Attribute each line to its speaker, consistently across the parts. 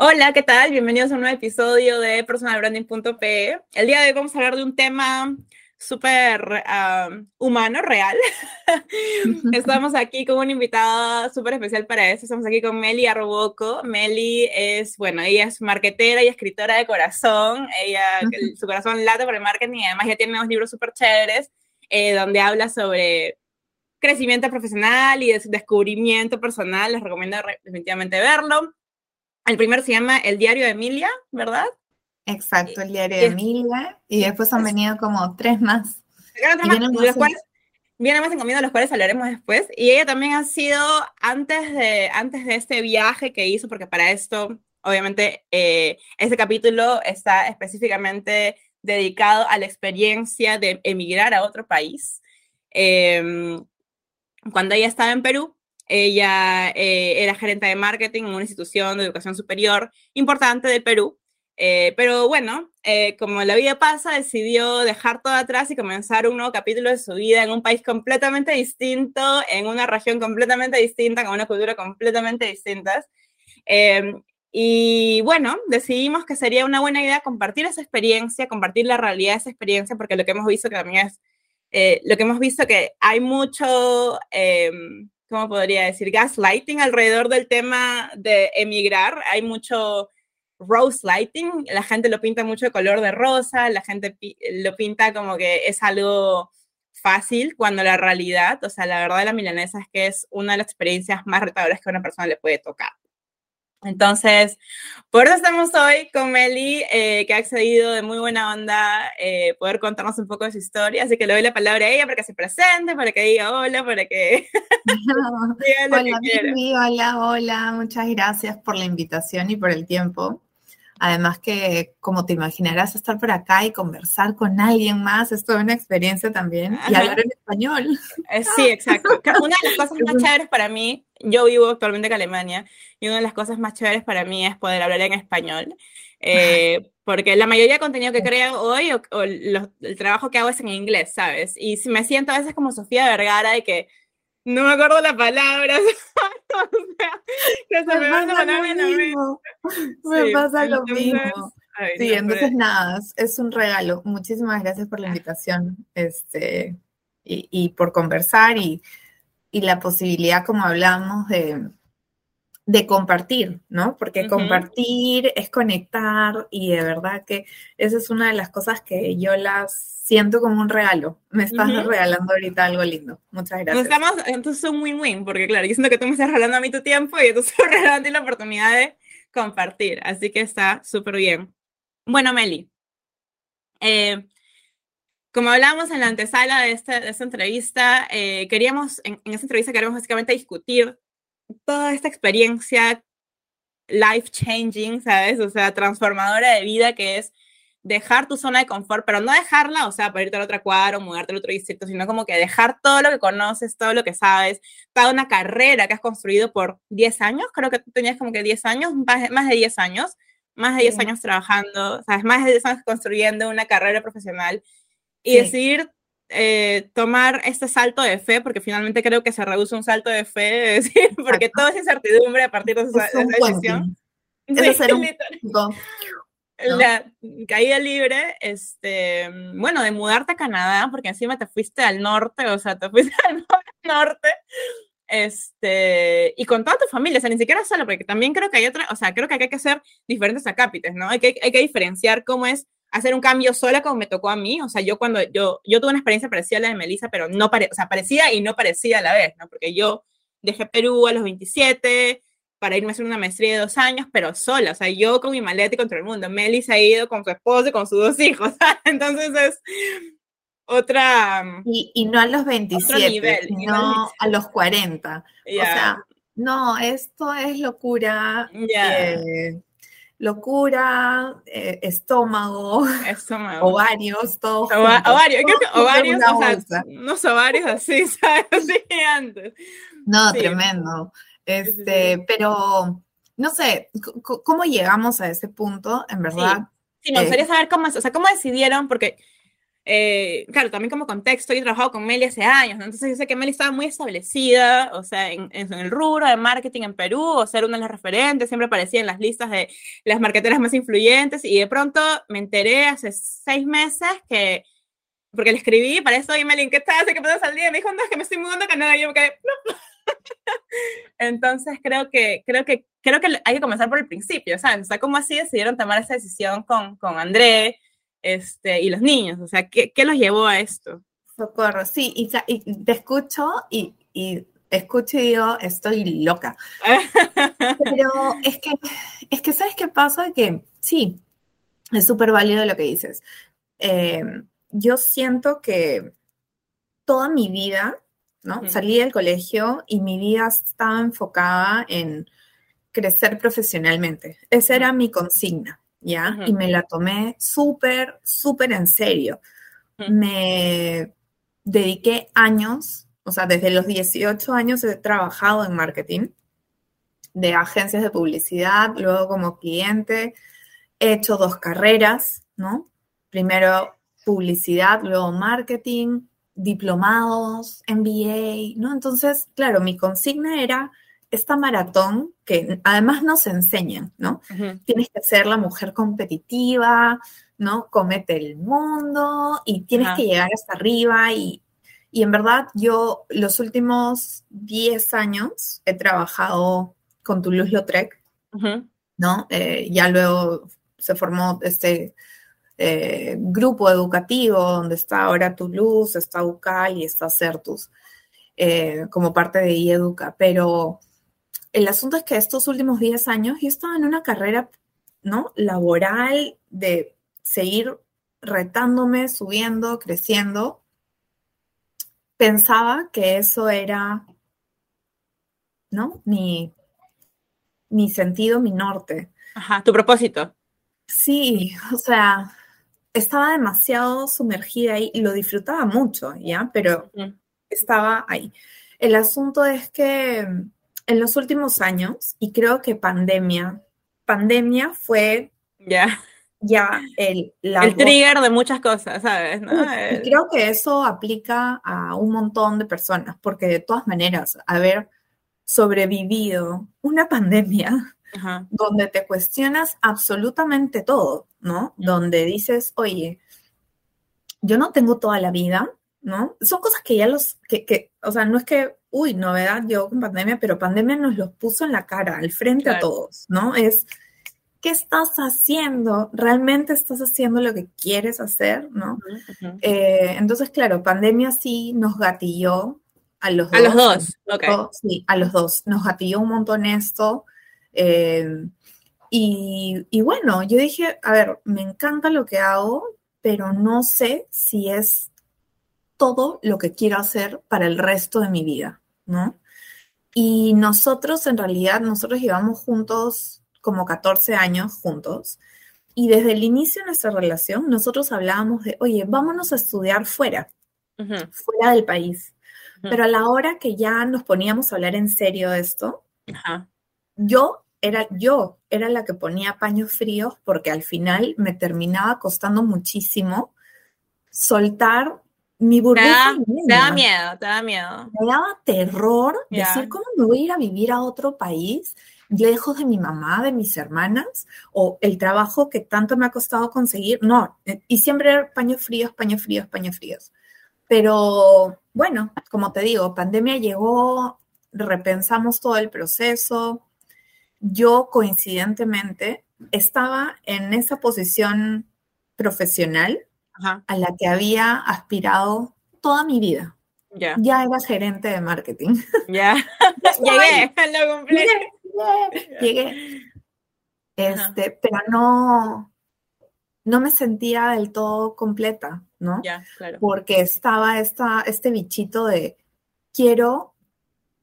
Speaker 1: Hola, ¿qué tal? Bienvenidos a un nuevo episodio de personalbranding.pe. El día de hoy vamos a hablar de un tema súper humano, real. Estamos aquí con una invitada súper especial para eso. Estamos aquí con Meli Arroboco. Meli es, bueno, ella es marketera y escritora de corazón. Ella, su corazón late por el marketing y además ya tiene unos libros súper chéveres eh, donde habla sobre crecimiento profesional y descubrimiento personal. Les recomiendo definitivamente verlo. El primero se llama El Diario de Emilia, ¿verdad?
Speaker 2: Exacto, El Diario de Emilia. Y después han venido como tres más.
Speaker 1: vienen más, cuales, vienen más en comida, los cuales hablaremos después. Y ella también ha sido, antes de, antes de este viaje que hizo, porque para esto, obviamente, eh, este capítulo está específicamente dedicado a la experiencia de emigrar a otro país. Em, cuando ella estaba en Perú, ella eh, era gerente de marketing en una institución de educación superior importante de Perú. Eh, pero bueno, eh, como la vida pasa, decidió dejar todo atrás y comenzar un nuevo capítulo de su vida en un país completamente distinto, en una región completamente distinta, con una cultura completamente distinta. Em, y bueno, decidimos que sería una buena idea compartir esa experiencia, compartir la realidad de esa experiencia, porque lo que hemos visto que también es, lo que hemos visto que hay mucho em, ¿cómo podría decir? Gaslighting alrededor del tema de emigrar. Hay mucho rose lighting, la gente lo pinta mucho de color de rosa, la gente lo pinta como que es algo fácil cuando la realidad, o sea, la verdad de la milanesa es que es una de las experiencias más retadoras que a una persona le puede tocar. Entonces, por eso estamos hoy con Meli, eh, que ha accedido de muy buena onda eh, poder contarnos un poco de su historia. Así que le doy la palabra a ella para que se presente, para que diga hola, para que.
Speaker 2: hola, hola, hola. Muchas gracias por la invitación y por el tiempo. Además que, como te imaginarás, estar por acá y conversar con alguien más es toda una experiencia también. Y hablar en español.
Speaker 1: Eh, sí, exacto. Una de las cosas más chéveres para mí, yo vivo actualmente en Alemania, y una de las cosas más chéveres para mí es poder hablar en español. Eh, porque la mayoría de contenido que creo hoy o, el trabajo que hago es en inglés, ¿sabes? Y si me siento a veces como Sofía Vergara de que no me acuerdo la palabra. o sea, que se me,
Speaker 2: pasa lo mismo. Me pasa lo mismo. sí, entonces nada, es un regalo. Muchísimas gracias por la invitación este, y, y por conversar y, y, la posibilidad, como hablamos, de, de compartir, ¿no? Porque compartir es conectar y de verdad que esa es una de las cosas que yo las siento como un regalo. Me estás regalando ahorita algo lindo. Muchas gracias.
Speaker 1: Estamos, entonces es un win-win, porque claro, yo siento que tú me estás regalando a mí tu tiempo y tú estás regalando la oportunidad de compartir, así que está súper bien. Bueno, Meli, eh, como hablamos en la antesala de esta, de esta entrevista, eh, queríamos, en, en esta entrevista queremos básicamente discutir toda esta experiencia life changing, ¿sabes? O sea, transformadora de vida que es dejar tu zona de confort, pero no dejarla, o sea, para irte a otra cuadra o mudarte al otro distrito, sino como que dejar todo lo que conoces, todo lo que sabes, toda una carrera que has construido por 10 años, creo que tú tenías como que 10 años, más de 10 años, más de 10 años trabajando, ¿sabes? Más de 10 años construyendo una carrera profesional y decidir eh, tomar este salto de fe, porque finalmente creo que se reduce un salto de fe, es decir, porque todo es incertidumbre a partir de esa, decisión. La caída libre, este, bueno, de mudarte a Canadá, porque encima te fuiste al norte, o sea, te fuiste al norte, este, y con toda tu familia, o sea, ni siquiera solo, porque también creo que hay otra, o sea, creo que hay que hacer diferentes acápites, ¿no? Hay que, hay que diferenciar cómo es hacer un cambio sola como me tocó a mí. O sea, yo cuando yo, yo tuve una experiencia parecida a la de Melissa, pero no pare, o sea, parecida y no parecida a la vez, ¿no? Porque yo dejé Perú a los 27 para irme a hacer una maestría de dos años, pero sola, o sea, yo con mi maleta y con todo el mundo. Melissa ha ido con su esposo y con sus dos hijos, entonces es otra...
Speaker 2: Y, y no a los 27, nivel, sino a los 40. O sea, no, esto es locura. Eh, locura, eh, estómago, ovarios, todo.
Speaker 1: creo que ovarios, o sea, unos ovarios así, ¿sabes? Así antes.
Speaker 2: No, tremendo. Este, pero no sé, ¿cómo llegamos a ese punto, en verdad?
Speaker 1: Sí, me gustaría saber cómo, o sea, cómo decidieron, porque eh, claro, también como contexto, yo he trabajado con Meli hace años, ¿no? entonces yo sé que Meli estaba muy establecida, o sea, en, en, el rubro de marketing en Perú, o ser una de las referentes, siempre aparecía en las listas de las marqueteras más influyentes, y de pronto me enteré hace seis meses que, porque le escribí, para eso, y Meli, ¿qué estás? ¿Qué pasas al día? Me dijo, no, es que me estoy mudando a Canadá, y yo me quedé, no. Entonces creo que, creo que, creo que hay que comenzar por el principio. O sea, ¿cómo así decidieron tomar esa decisión con, con André este, y los niños? O sea, ¿qué, qué los llevó a esto?
Speaker 2: Socorro, sí, y, te escucho y, y escucho y digo, estoy loca. Pero es que, es que, ¿sabes qué pasa? Que sí, es súper válido lo que dices. Eh, yo siento que toda mi vida Salí del colegio y mi vida estaba enfocada en crecer profesionalmente. Esa era mi consigna, ¿ya? Y me la tomé súper, súper en serio. Me dediqué años, o sea, desde los 18 años he trabajado en marketing de agencias de publicidad, luego como cliente, he hecho dos carreras, ¿no? Primero publicidad, luego marketing, diplomados, MBA, ¿no? Entonces, claro, mi consigna era esta maratón que además nos enseñan, ¿no? Tienes que ser la mujer competitiva, ¿no? Comete el mundo y tienes que llegar hasta arriba y, en verdad yo los últimos 10 años he trabajado con Toulouse-Lautrec, ¿no? Eh, ya luego se formó este eh, grupo educativo donde está ahora Toulouse, está UCAL y está Certus eh, como parte de IEDUCA. Pero el asunto es que estos últimos 10 años yo estaba en una carrera ¿no? laboral de seguir retándome, subiendo, creciendo. Pensaba que eso era, ¿no? Mi, mi sentido, mi norte.
Speaker 1: Ajá, tu propósito.
Speaker 2: Sí, o sea, estaba demasiado sumergida ahí y lo disfrutaba mucho, ¿ya? Pero estaba ahí. El asunto es que en los últimos años, y creo que pandemia, pandemia fue
Speaker 1: ya
Speaker 2: ya el,
Speaker 1: el trigger de muchas cosas, ¿sabes?
Speaker 2: Y creo que eso aplica a un montón de personas, porque de todas maneras, haber sobrevivido una pandemia donde te cuestionas absolutamente todo, ¿no? Donde dices, oye, yo no tengo toda la vida, ¿no? Son cosas que ya los, que, que o sea, no es que, uy, novedad yo con pandemia, pero pandemia nos los puso en la cara, al frente a todos, ¿no? Es, ¿qué estás haciendo? ¿Realmente estás haciendo lo que quieres hacer, no? Eh, entonces, claro, pandemia sí nos gatilló a los
Speaker 1: dos. A los dos, ok.
Speaker 2: Sí, a los dos. Nos gatilló un montón esto. Eh, y, bueno, yo dije, a ver, me encanta lo que hago, pero no sé si es todo lo que quiero hacer para el resto de mi vida, ¿no? Y nosotros, en realidad, nosotros llevamos juntos como 14 años juntos. Y desde el inicio de nuestra relación, nosotros hablábamos de, oye, vámonos a estudiar fuera, fuera del país. Pero a la hora que ya nos poníamos a hablar en serio de esto, yo era yo, era la que ponía paños fríos porque al final me terminaba costando muchísimo soltar mi burbuja.
Speaker 1: Te da, miedo, te da miedo.
Speaker 2: Me daba terror decir cómo me voy a ir a vivir a otro país lejos de mi mamá, de mis hermanas, o el trabajo que tanto me ha costado conseguir. No, eh, y siempre paños fríos, paños fríos, paños fríos. Pero bueno, como te digo, pandemia llegó, repensamos todo el proceso, yo coincidentemente estaba en esa posición profesional a la que había aspirado toda mi vida. Ya era gerente de marketing.
Speaker 1: Ya. Llegué, lo cumplí.
Speaker 2: Llegué. Este, pero no, no me sentía del todo completa, ¿no?
Speaker 1: Ya, claro.
Speaker 2: Porque estaba esta, este bichito de quiero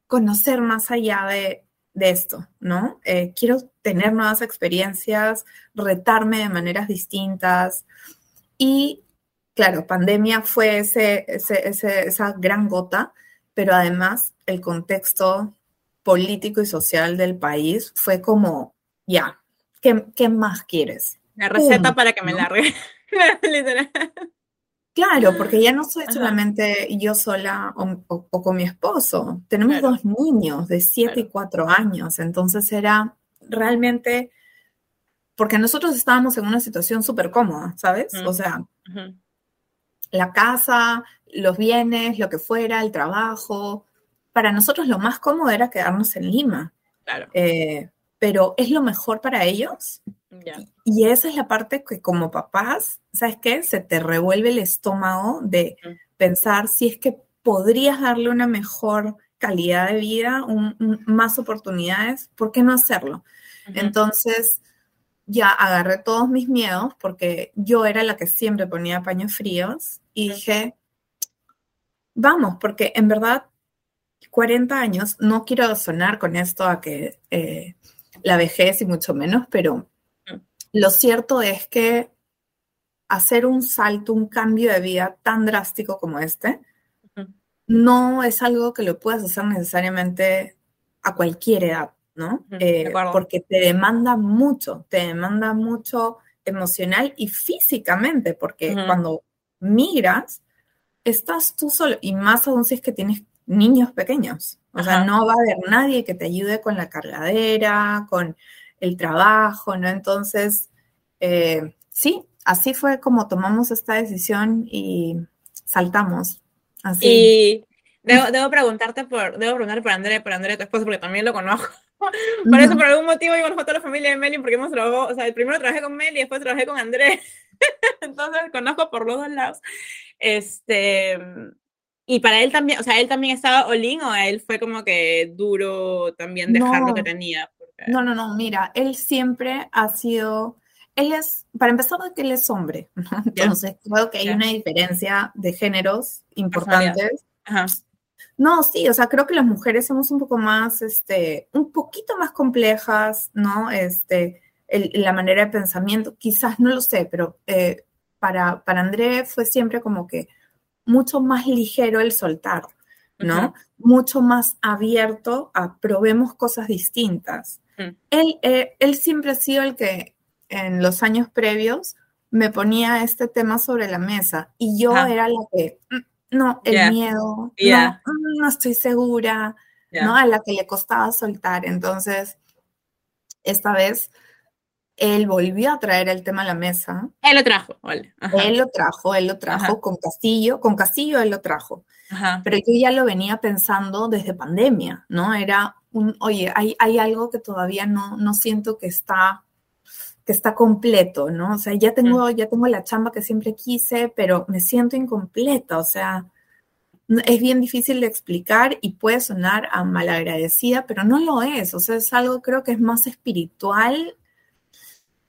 Speaker 2: conocer más allá de de esto, ¿no? Eh, quiero tener nuevas experiencias, retarme de maneras distintas. Y claro, pandemia fue ese, esa gran gota, pero además el contexto político y social del país fue como, ya, ¿qué, más quieres?
Speaker 1: La receta para que me largue. Literal.
Speaker 2: Claro, porque ya no soy solamente yo sola o, con mi esposo. Tenemos dos niños de 7 y 4 años. Entonces era realmente, porque nosotros estábamos en una situación súper cómoda, ¿sabes? O sea, la casa, los bienes, lo que fuera, el trabajo. Para nosotros lo más cómodo era quedarnos en Lima.
Speaker 1: Claro.
Speaker 2: Eh, pero es lo mejor para ellos. Y esa es la parte que como papás, ¿sabes qué? Se te revuelve el estómago de pensar si es que podrías darle una mejor calidad de vida, más oportunidades, ¿por qué no hacerlo? Entonces, ya agarré todos mis miedos porque yo era la que siempre ponía paños fríos y dije, vamos, porque en verdad, 40 años, no quiero sonar con esto a que eh, la vejez y mucho menos, pero lo cierto es que hacer un salto, un cambio de vida tan drástico como este, no es algo que lo puedas hacer necesariamente a cualquier edad, ¿no? Eh, porque te demanda mucho, te demanda mucho emocional y físicamente, porque cuando migras, estás tú solo, y más aún si es que tienes niños pequeños. O sea, no va a haber nadie que te ayude con la cargadera, con el trabajo, ¿no? Entonces, eh, sí, así fue como tomamos esta decisión y saltamos. Así.
Speaker 1: Y debo, preguntarte por, debo preguntar por André, por André, tu esposo, porque también lo conozco. por eso, por algún motivo, yo conozco a la familia de Meli, porque hemos trabajado, o sea, primero trabajé con Meli y después trabajé con André. Entonces, conozco por los dos lados. Este, y para él también, o sea, él también estaba olín o a él fue como que duro también dejar lo que tenía.
Speaker 2: No, no, no, mira, él siempre ha sido, él es, para empezar, que él es hombre, entonces creo que hay una diferencia de géneros importantes. No, sí, o sea, creo que las mujeres somos un poco más, este, un poquito más complejas, ¿no? Este, la manera de pensamiento, quizás no lo sé, pero eh, para, para André fue siempre como que mucho más ligero el soltar, ¿no? Mucho más abierto a probemos cosas distintas. Mm. Él, eh, él siempre ha sido el que en los años previos me ponía este tema sobre la mesa y yo era la que, mm, no, el miedo, no, mm, no, estoy segura, ¿no? A la que le costaba soltar. Entonces, esta vez él volvió a traer el tema a la mesa.
Speaker 1: Él lo trajo, vale.
Speaker 2: Él lo trajo, él lo trajo con Castillo, con Castillo él lo trajo. Pero yo ya lo venía pensando desde pandemia, ¿no? Era un, oye, hay, hay algo que todavía no, no siento que está, que está completo, ¿no? O sea, ya tengo, ya tengo la chamba que siempre quise, pero me siento incompleta, o sea, es bien difícil de explicar y puede sonar a malagradecida, pero no lo es, o sea, es algo creo que es más espiritual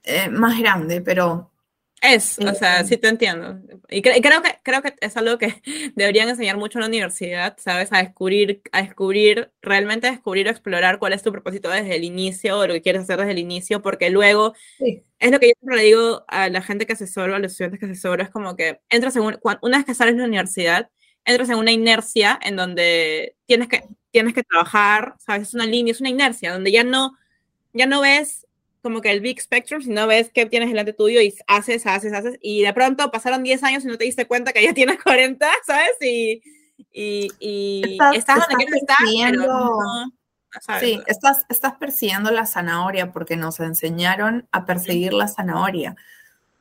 Speaker 2: eh, más grande, pero...
Speaker 1: Es, o sea, sí te entiendo. Y creo, que, creo que es algo que deberían enseñar mucho en la universidad, ¿sabes? A descubrir, a descubrir, realmente descubrir o explorar cuál es tu propósito desde el inicio o lo que quieres hacer desde el inicio, porque luego es lo que yo siempre le digo a la gente que asesoro, a los estudiantes que asesoro, es como que entras en una vez que sales de la universidad, entras en una inercia en donde tienes que, tienes que trabajar, ¿sabes? Es una línea, es una inercia, donde ya no, ya no ves como que el big spectrum, si no ves que tienes delante tuyo y haces, haces, haces, y de pronto pasaron 10 años y no te diste cuenta que ya tienes 40, ¿sabes? Y, y, y estás, donde quieres estar,
Speaker 2: Sí, estás, estás persiguiendo la zanahoria porque nos enseñaron a perseguir la zanahoria.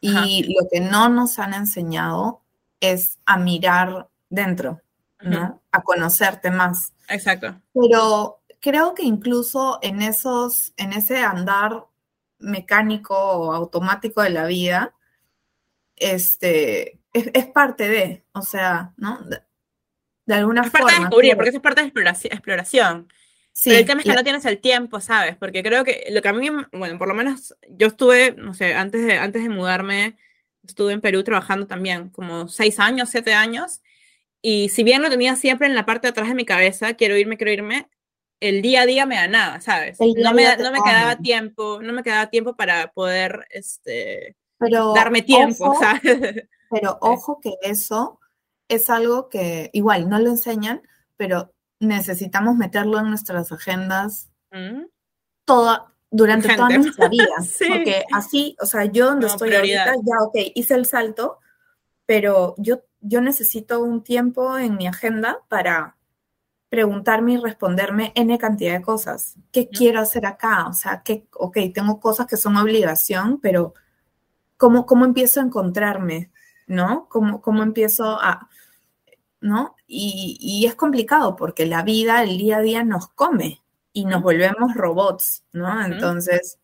Speaker 2: Y lo que no nos han enseñado es a mirar dentro, ¿no? A conocerte más.
Speaker 1: Exacto.
Speaker 2: Pero creo que incluso en esos, en ese andar mecánico o automático de la vida, este, es, parte de, o sea, ¿no? De, alguna
Speaker 1: es
Speaker 2: forma.
Speaker 1: Parte de descubrir, porque es parte de exploración. Sí, Pero el tema es que no tienes el tiempo, ¿sabes? Porque creo que lo que a mí, bueno, por lo menos yo estuve, no sé, antes de, antes de mudarme, estuve en Perú trabajando también como seis años, siete años, y si bien lo tenía siempre en la parte de atrás de mi cabeza, quiero irme, quiero irme, el día a día me ganaba, ¿sabes? No me, no me quedaba tiempo, no me quedaba tiempo para poder este, darme tiempo, ¿sabes?
Speaker 2: Pero ojo que eso es algo que igual no lo enseñan, pero necesitamos meterlo en nuestras agendas mm. toda, durante toda nuestra vida. Porque así, o sea, yo donde estoy ahorita, ya, ok, hice el salto, pero yo yo necesito un tiempo en mi agenda para preguntarme y responderme N cantidad de cosas. ¿Qué quiero hacer acá? O sea, que, ok, tengo cosas que son obligación, pero ¿cómo, cómo empiezo a encontrarme? ¿No? ¿Cómo, cómo empiezo a... ¿No? Y, y, es complicado porque la vida, el día a día nos come y nos volvemos robots, ¿no? Entonces,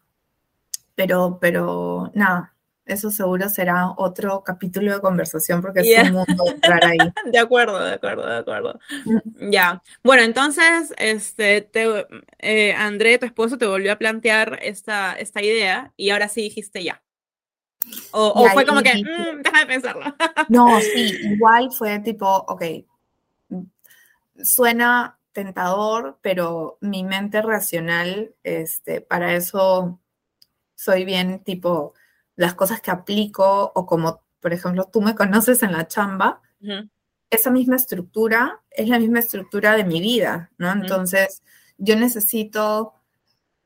Speaker 2: pero, pero, nada, eso seguro será otro capítulo de conversación porque es un mundo entrar ahí.
Speaker 1: de acuerdo, de acuerdo, de acuerdo. Mm. Ya. Bueno, entonces, este, te, eh, André, tu esposo, te volvió a plantear esta, esta idea y ahora sí dijiste ya. O, fue como que, mm, deja de pensarlo.
Speaker 2: no, sí, igual fue tipo, ok, suena tentador, pero mi mente racional, este, para eso soy bien tipo, las cosas que aplico o como, por ejemplo, tú me conoces en la chamba, esa misma estructura es la misma estructura de mi vida, ¿no? Entonces, yo necesito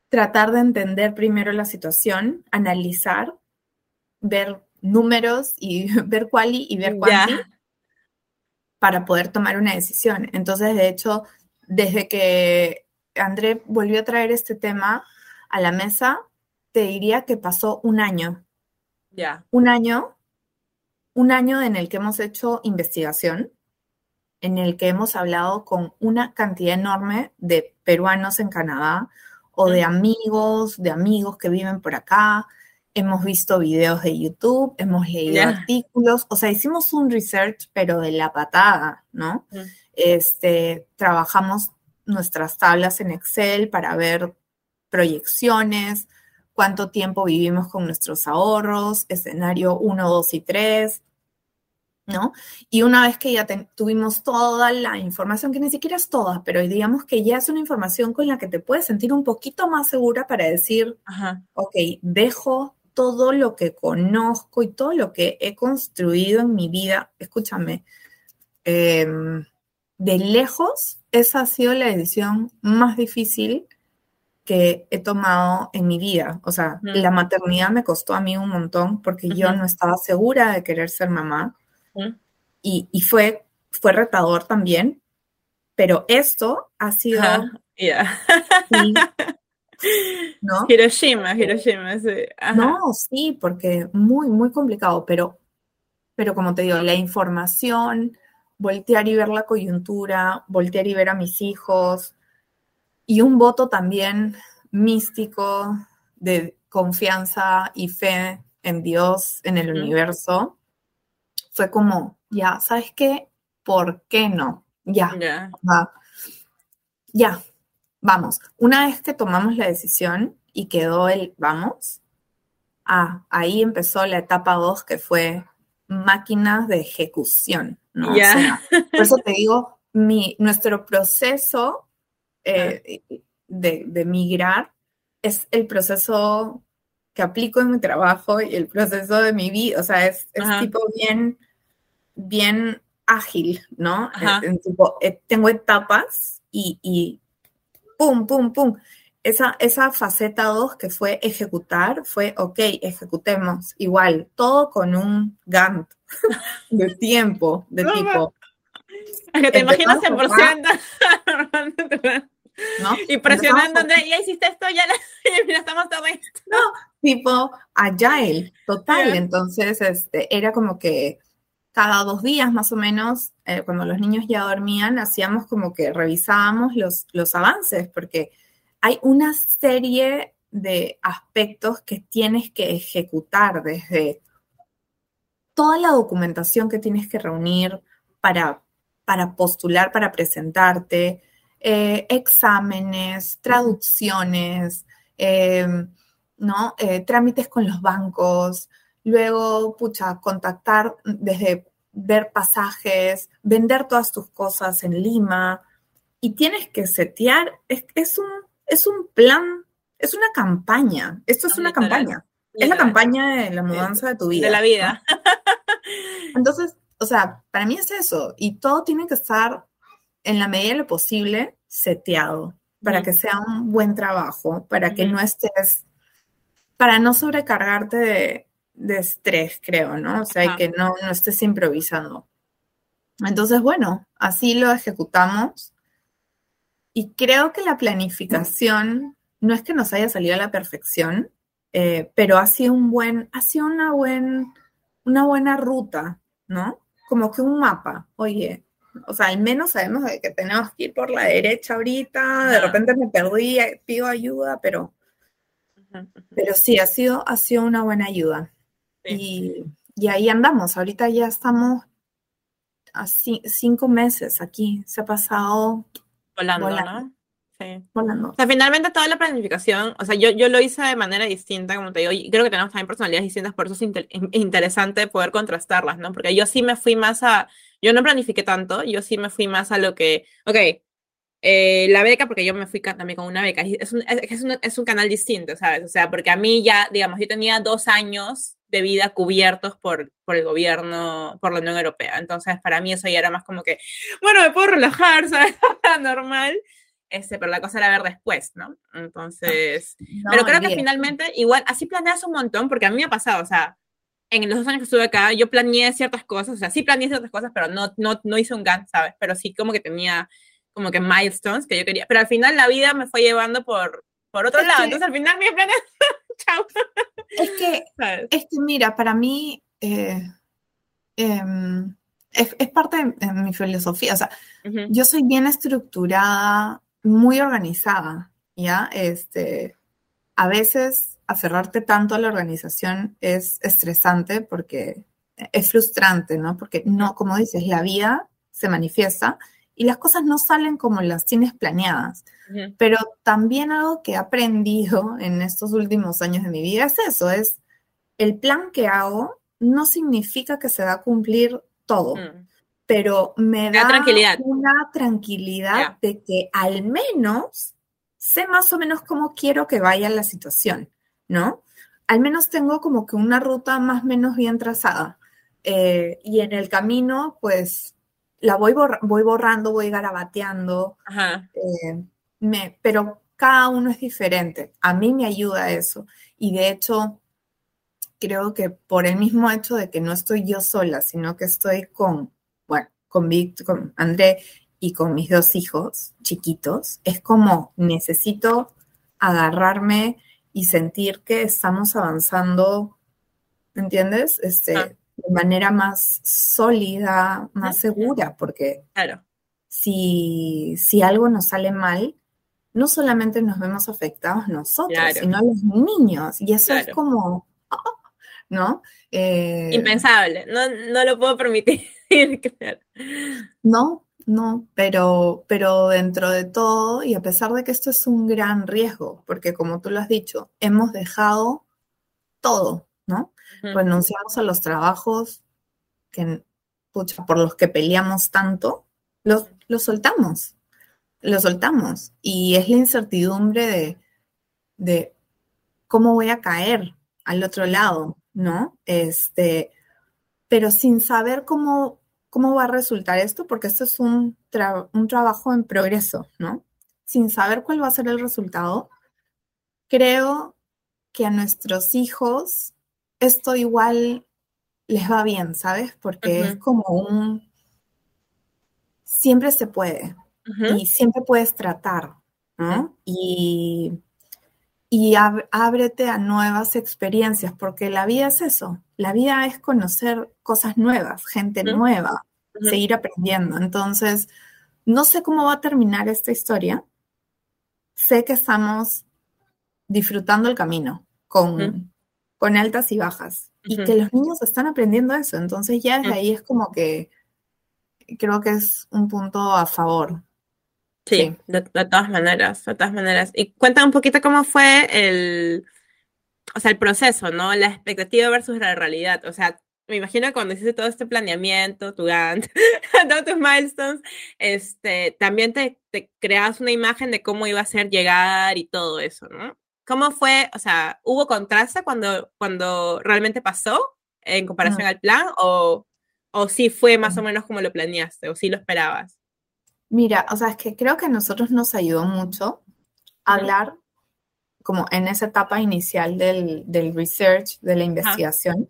Speaker 2: tratar de entender primero la situación, analizar, ver números y ver quali y ver cuánti para poder tomar una decisión. Entonces, de hecho, desde que André volvió a traer este tema a la mesa, te diría que pasó un año un año, un año en el que hemos hecho investigación, en el que hemos hablado con una cantidad enorme de peruanos en Canadá o de amigos, de amigos que viven por acá. Hemos visto videos de YouTube, hemos leído artículos, o sea, hicimos un research, pero de la patada, ¿no? Este, trabajamos nuestras tablas en Excel para ver proyecciones, cuánto tiempo vivimos con nuestros ahorros, escenario 1, 2 y 3, ¿no? Y una vez que ya tuvimos toda la información, que ni siquiera es toda, pero digamos que ya es una información con la que te puedes sentir un poquito más segura para decir, ok, dejo todo lo que conozco y todo lo que he construido en mi vida, escúchame, em, de lejos, esa ha sido la decisión más difícil que he tomado en mi vida. O sea, la maternidad me costó a mí un montón porque yo no estaba segura de querer ser mamá. y, fue, fue retador también. Pero esto ha sido...
Speaker 1: ¿no? Hiroshima, Hiroshima, sí.
Speaker 2: No, sí, porque muy, muy complicado, pero, pero como te digo, la información, voltear y ver la coyuntura, voltear y ver a mis hijos, y un voto también místico de confianza y fe en Dios, en el universo, fue como, ya, ¿sabes qué? ¿Por qué no? Ya, ya, vamos. Una vez que tomamos la decisión y quedó el vamos, ah, ahí empezó la etapa 2 que fue máquinas de ejecución, ¿no? por eso te digo, mi, nuestro proceso eh, de, migrar es el proceso que aplico en mi trabajo y el proceso de mi vida, o sea, es, tipo bien, bien ágil, ¿no? Eh, tengo etapas y, y, pum, pum, pum. Esa, esa faceta 2 que fue ejecutar, fue, ok, ejecutemos igual, todo con un Gantt de tiempo, de tipo.
Speaker 1: que te imaginas en por Y presionando, André, ya hiciste esto, ya, estamos todo esto.
Speaker 2: No, tipo agile, total. Entonces, este, era como que cada dos días más o menos, eh, cuando los niños ya dormían, hacíamos como que revisábamos los, los avances, porque hay una serie de aspectos que tienes que ejecutar desde toda la documentación que tienes que reunir para, para postular, para presentarte, eh, exámenes, traducciones, em, ¿no? Eh, trámites con los bancos, luego, pucha, contactar desde ver pasajes, vender todas tus cosas en Lima, y tienes que setear, es, un, es un plan, es una campaña, esto es una campaña, es la campaña de la mudanza de tu vida.
Speaker 1: De la vida.
Speaker 2: Entonces, o sea, para mí es eso, y todo tiene que estar en la medida de lo posible, seteado, para que sea un buen trabajo, para que no estés, para no sobrecargarte de, estrés, creo, ¿no? O sea, que no, no estés improvisando. Entonces, bueno, así lo ejecutamos. Y creo que la planificación no es que nos haya salido a la perfección, eh, pero ha sido un buen, ha sido una, buen, una buena ruta, ¿no? Como que un mapa. Oye, o sea, al menos sabemos que tenemos que ir por la derecha ahorita, de repente me perdí, pido ayuda, pero, pero sí, ha sido, ha sido una buena ayuda. Y, ahí andamos, ahorita ya estamos a cinco meses aquí, se ha pasado
Speaker 1: volando, ¿no? Sí. Volando. O sea, finalmente toda la planificación, o sea, yo, yo lo hice de manera distinta, como te digo, y creo que tenemos también personalidades distintas, por eso es interesante poder contrastarlas, ¿no? Porque yo sí me fui más a, yo no planifiqué tanto, yo sí me fui más a lo que, ok, eh, la beca, porque yo me fui también con una beca, es un, es, un, es un canal distinto, ¿sabes? O sea, porque a mí ya, digamos, yo tenía dos años de vida cubiertos por, por el gobierno, por la Unión Europea. Entonces, para mí eso ya era más como que, bueno, me puedo relajar, ¿sabes? Normal. Este, pero la cosa era ver después, ¿no? Entonces, pero creo que finalmente, igual, así planeas un montón, porque a mí me ha pasado, o sea, en los dos años que estuve acá, yo planeé ciertas cosas, o sea, sí planeé ciertas cosas, pero no, no, no hice un GAN, ¿sabes? Pero sí como que tenía como que milestones que yo quería, pero al final la vida me fue llevando por, por otro lado, entonces al final mi planes, chao.
Speaker 2: Es que, es que mira, para mí eh, em, es, es, parte de, mi filosofía, o sea, yo soy bien estructurada, muy organizada, ¿ya? Este, a veces aferrarte tanto a la organización es estresante porque es frustrante, ¿no? Porque no, como dices, la vida se manifiesta y las cosas no salen como las tienes planeadas. Pero también algo que he aprendido en estos últimos años de mi vida es eso, es el plan que hago no significa que se va a cumplir todo, mm. pero me da tranquilidad. una tranquilidad de que al menos sé más o menos cómo quiero que vaya la situación. ¿No? Al menos tengo como que una ruta más o menos bien trazada. Eh, y en el camino, pues, la voy, voy borrando, voy garabateando, eh, me, pero cada uno es diferente. A mí me ayuda eso. Y de hecho, creo que por el mismo hecho de que no estoy yo sola, sino que estoy con, bueno, con Víctor, con André y con mis dos hijos chiquitos, es como necesito agarrarme y sentir que estamos avanzando, ¿me entiendes? Este, ah. De manera más sólida, más segura, porque
Speaker 1: claro.
Speaker 2: si, si algo nos sale mal, no solamente nos vemos afectados nosotros, sino los niños. Y eso es como, ¿no?
Speaker 1: Eh, Impensable, no, no lo puedo permitir.
Speaker 2: no, no, pero, pero dentro de todo, y a pesar de que esto es un gran riesgo, porque como tú lo has dicho, hemos dejado todo, ¿no? Renunciamos a los trabajos que, por los que peleamos tanto, los, los soltamos, los soltamos. Y es la incertidumbre de, de cómo voy a caer al otro lado, ¿no? Este, pero sin saber cómo cómo va a resultar esto, porque esto es un, un trabajo en progreso, ¿no? Sin saber cuál va a ser el resultado, creo que a nuestros hijos esto igual les va bien, ¿sabes? Porque es como un... Siempre se puede y siempre puedes tratar, ¿no? Y, y ábrete a nuevas experiencias, porque la vida es eso, la vida es conocer cosas nuevas, gente nueva, seguir aprendiendo. Entonces, no sé cómo va a terminar esta historia. Sé que estamos disfrutando el camino con, con altas y bajas y que los niños están aprendiendo eso. Entonces, ya desde ahí es como que creo que es un punto a favor.
Speaker 1: Sí, De, todas maneras, de todas maneras. Y cuéntame un poquito cómo fue el, o sea, el proceso, ¿no? La expectativa versus la realidad. O sea, me imagino que cuando hiciste todo este planeamiento, tu Gantt, todos tus milestones, este, también te, te creabas una imagen de cómo iba a ser llegar y todo eso, ¿no? ¿Cómo fue, o sea, hubo contraste cuando, cuando realmente pasó en comparación al plan o, o sí fue más o menos como lo planeaste o sí lo esperabas?
Speaker 2: Mira, o sea, es que creo que a nosotros nos ayudó mucho hablar como en esa etapa inicial del, del research, de la investigación,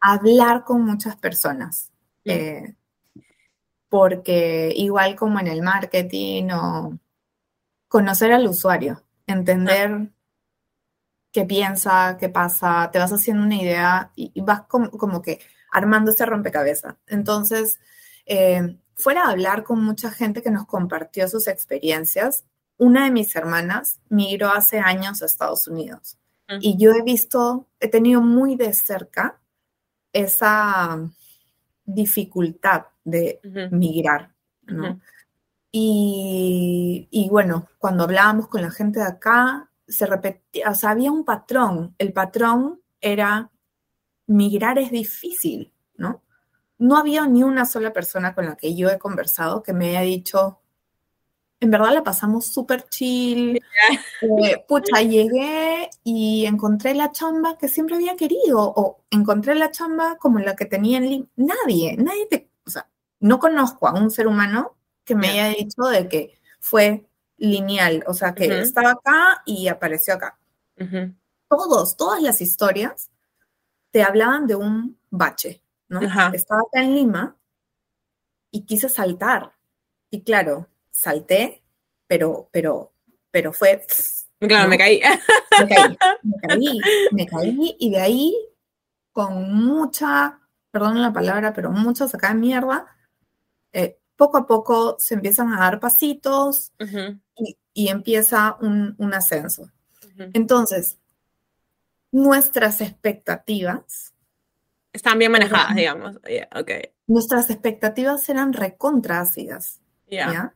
Speaker 2: hablar con muchas personas. Eh, porque igual como en el marketing o conocer al usuario, entender qué piensa, qué pasa, te vas haciendo una idea y, vas como, que armando ese rompecabezas. Entonces, eh, fuera a hablar con mucha gente que nos compartió sus experiencias, una de mis hermanas migró hace años a Estados Unidos y yo he visto, he tenido muy de cerca esa dificultad de migrar, ¿no? y, bueno, cuando hablábamos con la gente de acá, se repetía, o sea, había un patrón. El patrón era migrar es difícil, ¿no? No había ni una sola persona con la que yo he conversado que me haya dicho, en verdad la pasamos súper chill. Eh, pucha, llegué y encontré la chamba que siempre había querido, o encontré la chamba como la que tenía en LinkedIn. Nadie, nadie te, o sea, no conozco a un ser humano que me haya dicho de que fue lineal, o sea, que estaba acá y apareció acá. Todos, todas las historias te hablaban de un bache, ¿no? Estaba acá en Lima y quise saltar. Y claro, salté, pero, pero, pero fue...
Speaker 1: Claro, me caí.
Speaker 2: Me caí, me caí, me caí y de ahí con mucha, perdón la palabra, pero mucha sacada de mierda, eh, poco a poco se empiezan a dar pasitos y, empieza un, ascenso. Entonces, nuestras expectativas...
Speaker 1: Están bien manejadas, digamos. okay.
Speaker 2: Nuestras expectativas eran recontrácidas. ¿ya?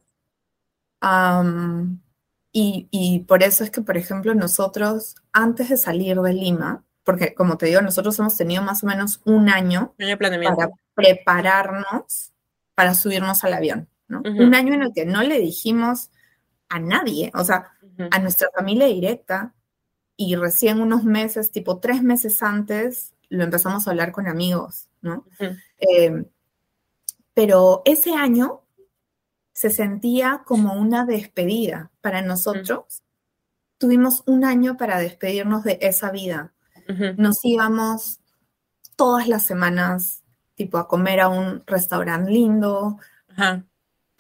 Speaker 2: y, por eso es que, por ejemplo, nosotros, antes de salir de Lima, porque como te digo, nosotros hemos tenido más o menos un año, para prepararnos para subirnos al avión, ¿no? Un año en el que no le dijimos a nadie, o sea, a nuestra familia directa, y recién unos meses, tipo tres meses antes, lo empezamos a hablar con amigos, ¿no? Em, pero ese año se sentía como una despedida para nosotros. Tuvimos un año para despedirnos de esa vida. Nos íbamos todas las semanas, tipo, a comer a un restaurante lindo.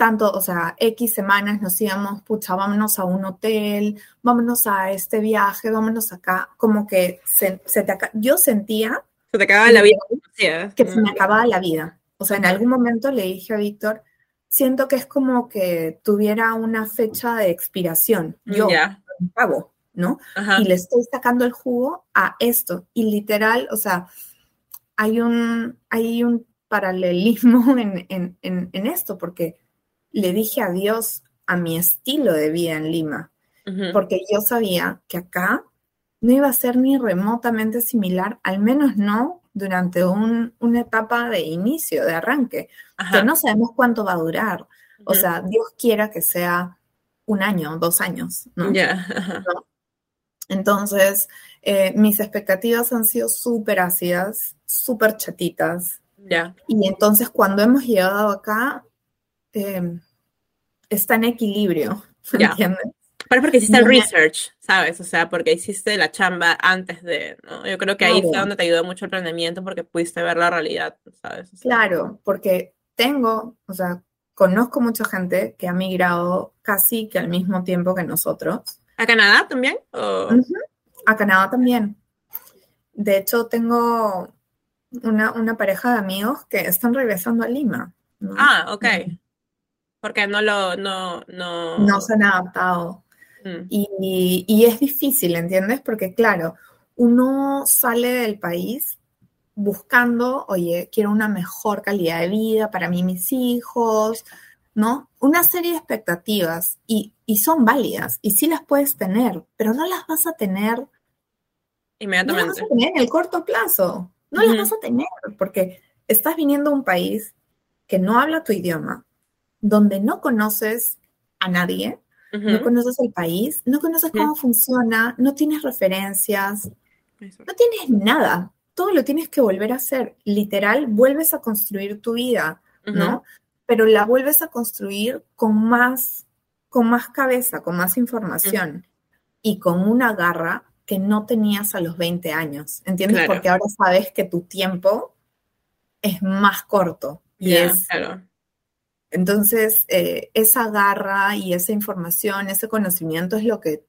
Speaker 2: Tanto, o sea, X semanas nos íbamos, pucha, vámonos a un hotel, vámonos a este viaje, vámonos acá. Como que se, te yo sentía...
Speaker 1: Se te acababa la vida.
Speaker 2: Que se me acababa la vida. O sea, en algún momento le dije a Víctor, siento que es como que tuviera una fecha de expiración. Yo pago, ¿no? Y le estoy sacando el jugo a esto. Y literal, o sea, hay un, hay un paralelismo en, esto, porque le dije adiós a mi estilo de vida en Lima, porque yo sabía que acá no iba a ser ni remotamente similar, al menos no durante una etapa de inicio, de arranque, que no sabemos cuánto va a durar. O sea, Dios quiera que sea un año, dos años, ¿no? Entonces, eh, mis expectativas han sido súper ácidas, súper chatitas. Y entonces cuando hemos llegado acá, em, está en equilibrio, ¿entiendes?
Speaker 1: Pero porque hiciste el research, ¿sabes? O sea, porque hiciste la chamba antes de, ¿no? Yo creo que ahí fue donde te ayudó mucho el rendimiento porque pudiste ver la realidad, ¿sabes?
Speaker 2: claro, porque tengo, o sea, conozco mucha gente que ha migrado casi que al mismo tiempo que nosotros.
Speaker 1: ¿A Canadá también?
Speaker 2: A Canadá también. De hecho, tengo una, pareja de amigos que están regresando a Lima.
Speaker 1: Ah, ok. Porque no lo, no, no...
Speaker 2: No se han adaptado. Mm. Y, es difícil, ¿entiendes? Porque claro, uno sale del país buscando, oye, quiero una mejor calidad de vida para mí y mis hijos, ¿no? Una serie de expectativas y, son válidas y sí las puedes tener, pero no las vas a tener
Speaker 1: inmediatamente.
Speaker 2: No las vas a tener en el corto plazo, no las vas a tener porque estás viniendo a un país que no habla tu idioma, donde no conoces a nadie, no conoces el país, no conoces cómo funciona, no tienes referencias, no tienes nada. Todo lo tienes que volver a hacer. Literal, vuelves a construir tu vida, ¿no? Pero la vuelves a construir con más, con más cabeza, con más información y con una garra que no tenías a los 20 años. ¿Entiendes? Porque ahora sabes que tu tiempo es más corto y es Entonces, eh, esa garra y esa información, ese conocimiento es lo que,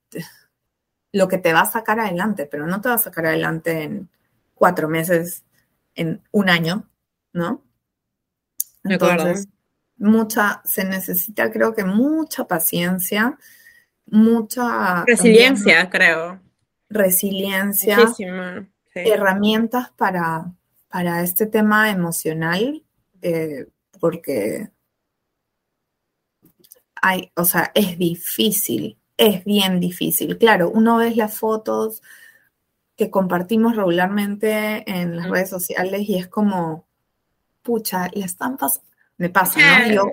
Speaker 2: lo que te va a sacar adelante, pero no te va a sacar adelante en cuatro meses, en un año, ¿no? Entonces, mucha, se necesita, creo que mucha paciencia, mucha...
Speaker 1: Resiliencia, creo.
Speaker 2: Resiliencia. Herramientas para, para este tema emocional, eh, porque hay, o sea, es difícil, es bien difícil. Claro, uno ve las fotos que compartimos regularmente en las redes sociales y es como, pucha, las estampas me pasa, ¿no? Yo,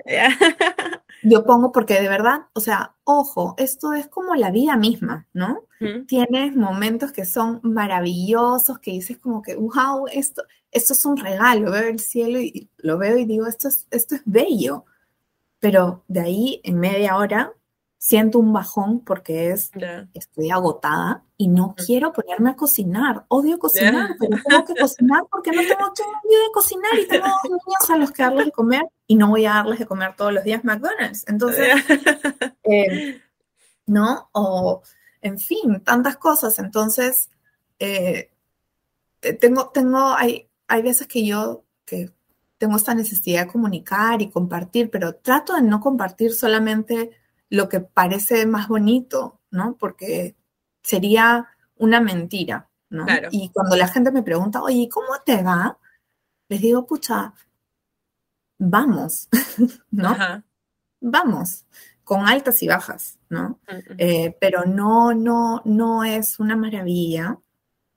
Speaker 2: yo pongo porque de verdad, o sea, ojo, esto es como la vida misma, ¿no? Tienes momentos que son maravillosos, que dices como que, wow, esto, esto es un regalo, veo el cielo y lo veo y digo, esto es, esto es bello. Pero de ahí, en media hora, siento un bajón porque es, estoy agotada y no quiero ponerme a cocinar. Odio cocinar, pero tengo que cocinar porque no tengo tiempo de cocinar y tengo dos niños a los que darles de comer y no voy a darles de comer todos los días McDonald's. Entonces, eh, ¿no? O, en fin, tantas cosas. Entonces, eh, tengo, tengo, hay, hay veces que yo, que tengo esta necesidad de comunicar y compartir, pero trato de no compartir solamente lo que parece más bonito, ¿no? Porque sería una mentira, ¿no? Y cuando la gente me pregunta, oye, ¿cómo te va? Les digo, pucha, vamos, ¿no? Vamos, con altas y bajas, ¿no? Eh, pero no, no, no es una maravilla.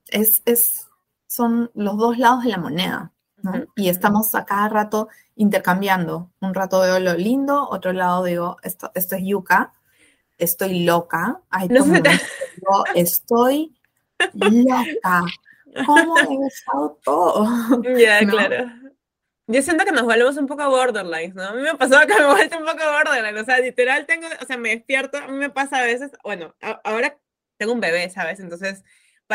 Speaker 2: Es, es, son los dos lados de la moneda, ¿no? Y estamos a cada rato intercambiando. Un rato veo lo lindo, otro lado digo, esto, esto es yuca, estoy loca. Ay, no estoy loca. ¿Cómo he usado todo?
Speaker 1: Ya, claro. Yo siento que nos volvemos un poco borderlines, ¿no? A mí me pasó que me vuelto un poco borderline, o sea, literal tengo, o sea, me despierto, a mí me pasa a veces, bueno, ahora tengo un bebé, ¿sabes? Entonces,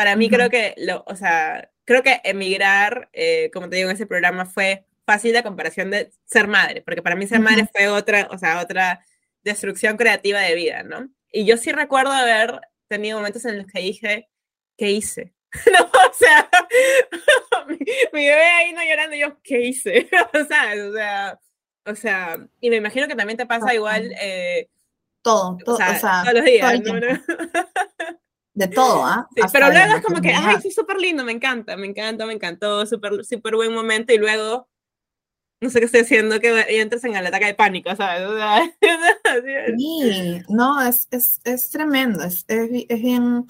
Speaker 1: para mí creo que, lo, o sea, creo que emigrar, eh, como te digo en ese programa, fue fácil la comparación de ser madre, porque para mí ser madre fue otra, o sea, otra destrucción creativa de vida, ¿no? Y yo sí recuerdo haber tenido momentos en los que dije, ¿qué hice? no, o sea, mi, bebé ahí no llorando, yo, ¿qué hice? o sea, o sea, o sea, y me imagino que también te pasa igual. Eh,
Speaker 2: todo, todo, o sea,
Speaker 1: todos los días, ¿no?
Speaker 2: De todo, ¿ah?
Speaker 1: Sí, pero luego es como que, ay, sí, súper lindo, me encanta, me encanta, me encantó, súper, súper buen momento, y luego no sé qué estoy haciendo, que entres en el ataque de pánico, ¿sabes?
Speaker 2: sí, no, es, es, es tremendo, es, es, bien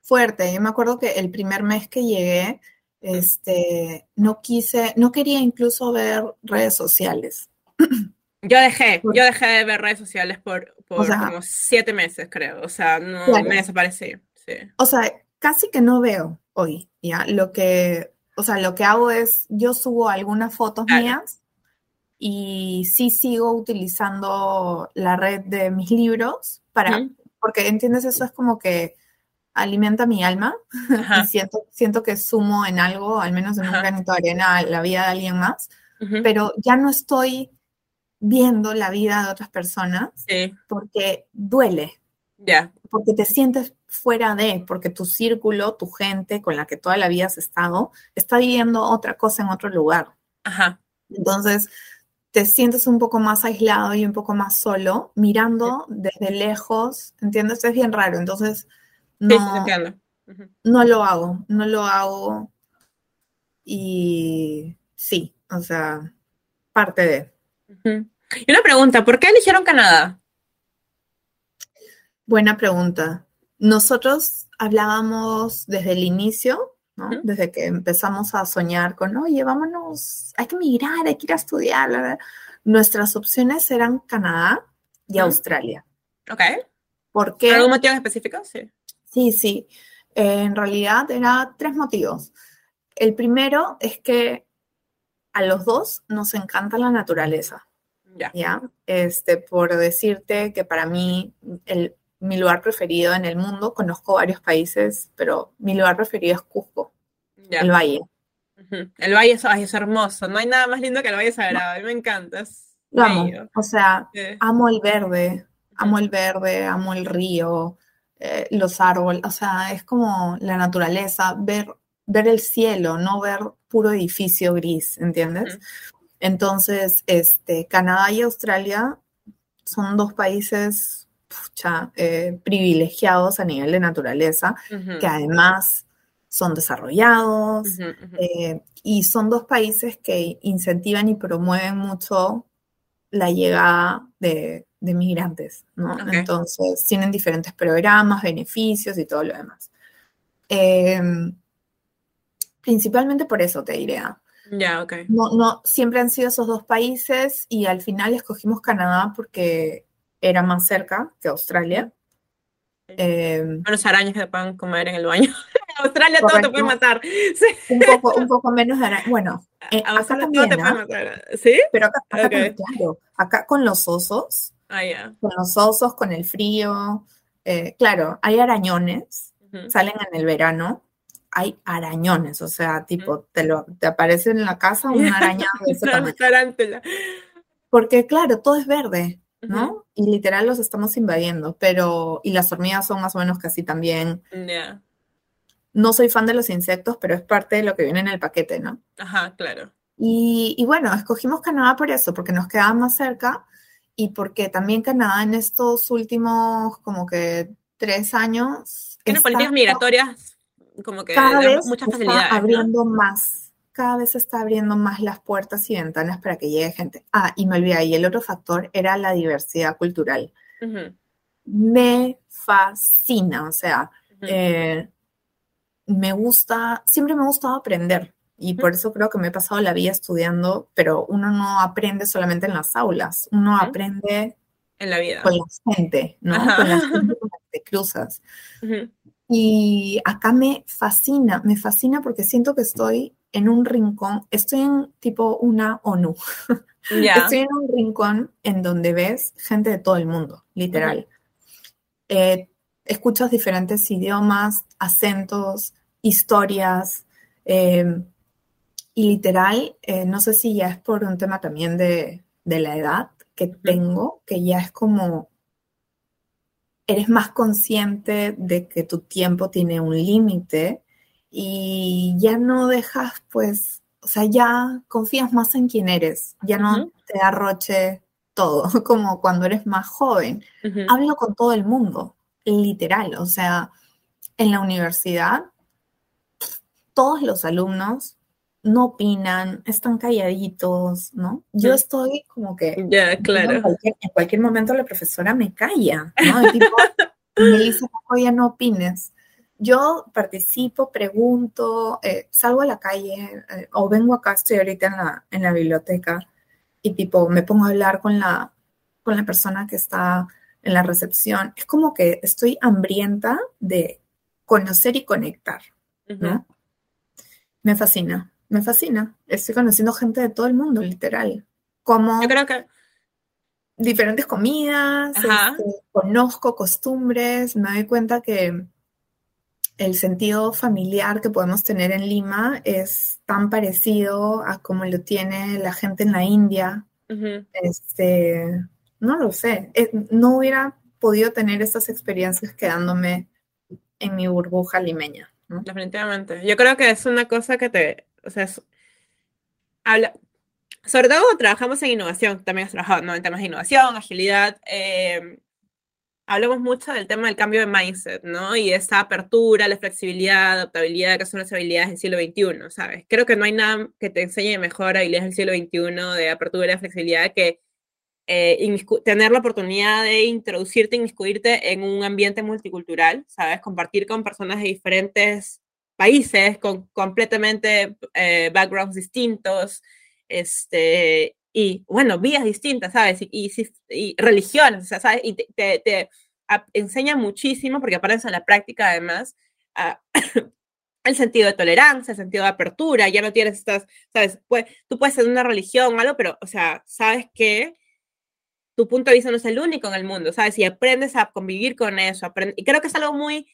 Speaker 2: fuerte. Yo me acuerdo que el primer mes que llegué, este, no quise, no quería incluso ver redes sociales.
Speaker 1: Yo dejé, yo dejé de ver redes sociales por, por como siete meses, creo. O sea, no me desaparecí. Sí.
Speaker 2: O sea, casi que no veo hoy, ¿ya? Lo que, o sea, lo que hago es, yo subo algunas fotos mías y sí sigo utilizando la red de mis libros para, porque entiendes, eso es como que alimenta mi alma y siento, siento que sumo en algo, al menos en un granito de arena, la vida de alguien más, pero ya no estoy viendo la vida de otras personas porque duele.
Speaker 1: Ya.
Speaker 2: Porque te sientes fuera de, porque tu círculo, tu gente con la que toda la vida has estado, está viviendo otra cosa en otro lugar.
Speaker 1: Ajá.
Speaker 2: Entonces, te sientes un poco más aislado y un poco más solo, mirando desde lejos, ¿entiendes? Es bien raro, entonces no, no lo hago, no lo hago y sí, o sea, parte
Speaker 1: de. Y una pregunta, ¿por qué eligieron Canadá?
Speaker 2: Buena pregunta. Nosotros hablábamos desde el inicio desde que empezamos a soñar con, oye, vámonos, hay que migrar, hay que ir a estudiar. Nuestras opciones eran Canadá y Australia.
Speaker 1: Ok.
Speaker 2: ¿Por qué?
Speaker 1: ¿Algún motivo específico? Sí.
Speaker 2: Sí, sí. en realidad eran tres motivos. El primero es que a los dos nos encanta la naturaleza.
Speaker 1: Ya.
Speaker 2: ¿Ya? Este, por decirte que para mí el mi lugar preferido en el mundo. Conozco varios países, pero mi lugar preferido es Cusco, el valle.
Speaker 1: El valle es, hermoso, no hay nada más lindo que el Valle Sagrado, a mí me encanta.
Speaker 2: Lo amo. O sea, amo el verde, amo el verde, amo el río, eh, los árboles, o sea, es como la naturaleza, ver, ver el cielo, no ver puro edificio gris, ¿entiendes? Entonces, este, Canadá y Australia son dos países eh, privilegiados a nivel de naturaleza, que además son desarrollados eh, y son dos países que incentivan y promueven mucho la llegada de, migrantes, ¿no? Entonces, tienen diferentes programas, beneficios y todo lo demás. Em, principalmente por eso te diría.
Speaker 1: Ya, ok.
Speaker 2: No, no, siempre han sido esos dos países y al final escogimos Canadá porque era más cerca que Australia.
Speaker 1: Eh, los arañas que te pueden comer en el baño. en Australia todo te puede matar.
Speaker 2: Un, poco, un poco menos de arañas. Bueno, eh, acá también, te puede matar. ¿Sí? Pero acá, con, acá con los osos.
Speaker 1: Ah,
Speaker 2: Con los osos, con el frío. Eh, claro, hay arañones, salen en el verano, hay arañones, o sea, tipo, te, lo, te aparece en la casa una araña de ese Porque, claro, todo es verde, ¿no? Y literal los estamos invadiendo, pero, y las hormigas son más o menos casi también. No soy fan de los insectos, pero es parte de lo que viene en el paquete, ¿no?
Speaker 1: Ajá, claro.
Speaker 2: Y, y bueno, escogimos Canadá por eso, porque nos quedaba más cerca y porque también Canadá en estos últimos como que tres años...
Speaker 1: Tiene políticas migratorias como que
Speaker 2: cada vez está abriendo más, cada vez está abriendo más las puertas y ventanas para que llegue gente. Ah, y me olvidé, y el otro factor era la diversidad cultural. Me fascina, o sea, eh, me gusta, siempre me ha gustado aprender. Y por eso creo que me he pasado la vida estudiando, pero uno no aprende solamente en las aulas, uno aprende
Speaker 1: en la vida.
Speaker 2: Con la gente, ¿no? Con la gente con la que te cruzas. Y acá me fascina, me fascina porque siento que estoy en un rincón, estoy en tipo una ONU. Estoy en un rincón en donde ves gente de todo el mundo, literal. Eh, escuchas diferentes idiomas, acentos, historias. Em, y literal, eh, no sé si ya es por un tema también de, de la edad que tengo, que ya es como eres más consciente de que tu tiempo tiene un límite y ya no dejas, pues, o sea, ya confías más en quién eres, ya no te arroche todo, como cuando eres más joven. Hablo con todo el mundo, literal, o sea, en la universidad, todos los alumnos no opinan, están calladitos, ¿no? Yo estoy como que...
Speaker 1: Ya, claro.
Speaker 2: En cualquier, momento la profesora me calla, ¿no? tipo, me dice, oye, no opines. Yo participo, pregunto, eh, salgo a la calle eh, o vengo acá, estoy ahorita en la, en la biblioteca y tipo me pongo a hablar con la, con la persona que está en la recepción. Es como que estoy hambrienta de conocer y conectar, ¿no? Me fascina me fascina. Estoy conociendo gente de todo el mundo, literal. Como
Speaker 1: Yo creo que
Speaker 2: diferentes comidas, este, conozco costumbres, me doy cuenta que el sentido familiar que podemos tener en Lima es tan parecido a como lo tiene la gente en la India. Este, no lo sé. Eh, no hubiera podido tener esas experiencias quedándome en mi burbuja limeña.
Speaker 1: Definitivamente. Yo creo que es una cosa que te, o sea, habla, sobre todo trabajamos en innovación, también has trabajado ¿no? en temas de innovación, agilidad, eh, hablamos mucho del tema del cambio de mindset, ¿no? Y esa apertura, la flexibilidad, adaptabilidad, que son las habilidades del siglo XXI, ¿sabes? Creo que no hay nada que te enseñe mejor habilidades del siglo XXI de apertura y flexibilidad que eh, tener la oportunidad de introducirte, inmiscuirte en un ambiente multicultural, ¿sabes? Compartir con personas de diferentes países con completamente eh, backgrounds distintos, este, y bueno, vías distintas, ¿sabes? Y, y, religiones, ¿sabes? Y te, te, enseña muchísimo, porque aparece en la práctica además, el sentido de tolerancia, el sentido de apertura, ya no tienes estas, ¿sabes? Pues, tú puedes ser una religión o algo, pero, o sea, sabes que tu punto de vista no es el único en el mundo, ¿sabes? Y aprendes a convivir con eso, y creo que es algo muy...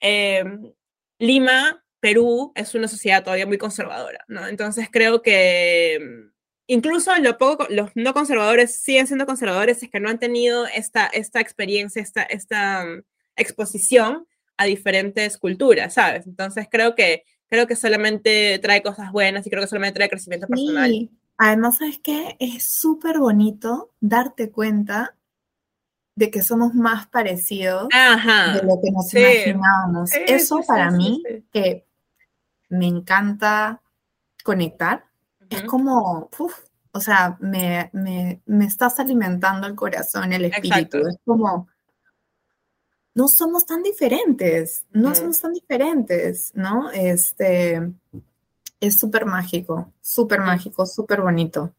Speaker 1: Em, Lima, Perú, es una sociedad todavía muy conservadora, ¿no? Entonces creo que, incluso lo poco, los no conservadores siguen siendo conservadores, es que no han tenido esta, esta experiencia, esta, esta mm, exposición a diferentes culturas, ¿sabes? Entonces creo que, creo que solamente trae cosas buenas y creo que solamente trae crecimiento personal. Sí.
Speaker 2: Además, ¿sabes qué? Es súper bonito darte cuenta de que somos más parecidos de lo que nos imaginábamos. Eso para mí, que me encanta conectar, es como, o sea, me, estás alimentando el corazón, el espíritu. Es como, no somos tan diferentes, no somos tan diferentes, ¿no? Este, es súper mágico, súper mágico, súper bonito.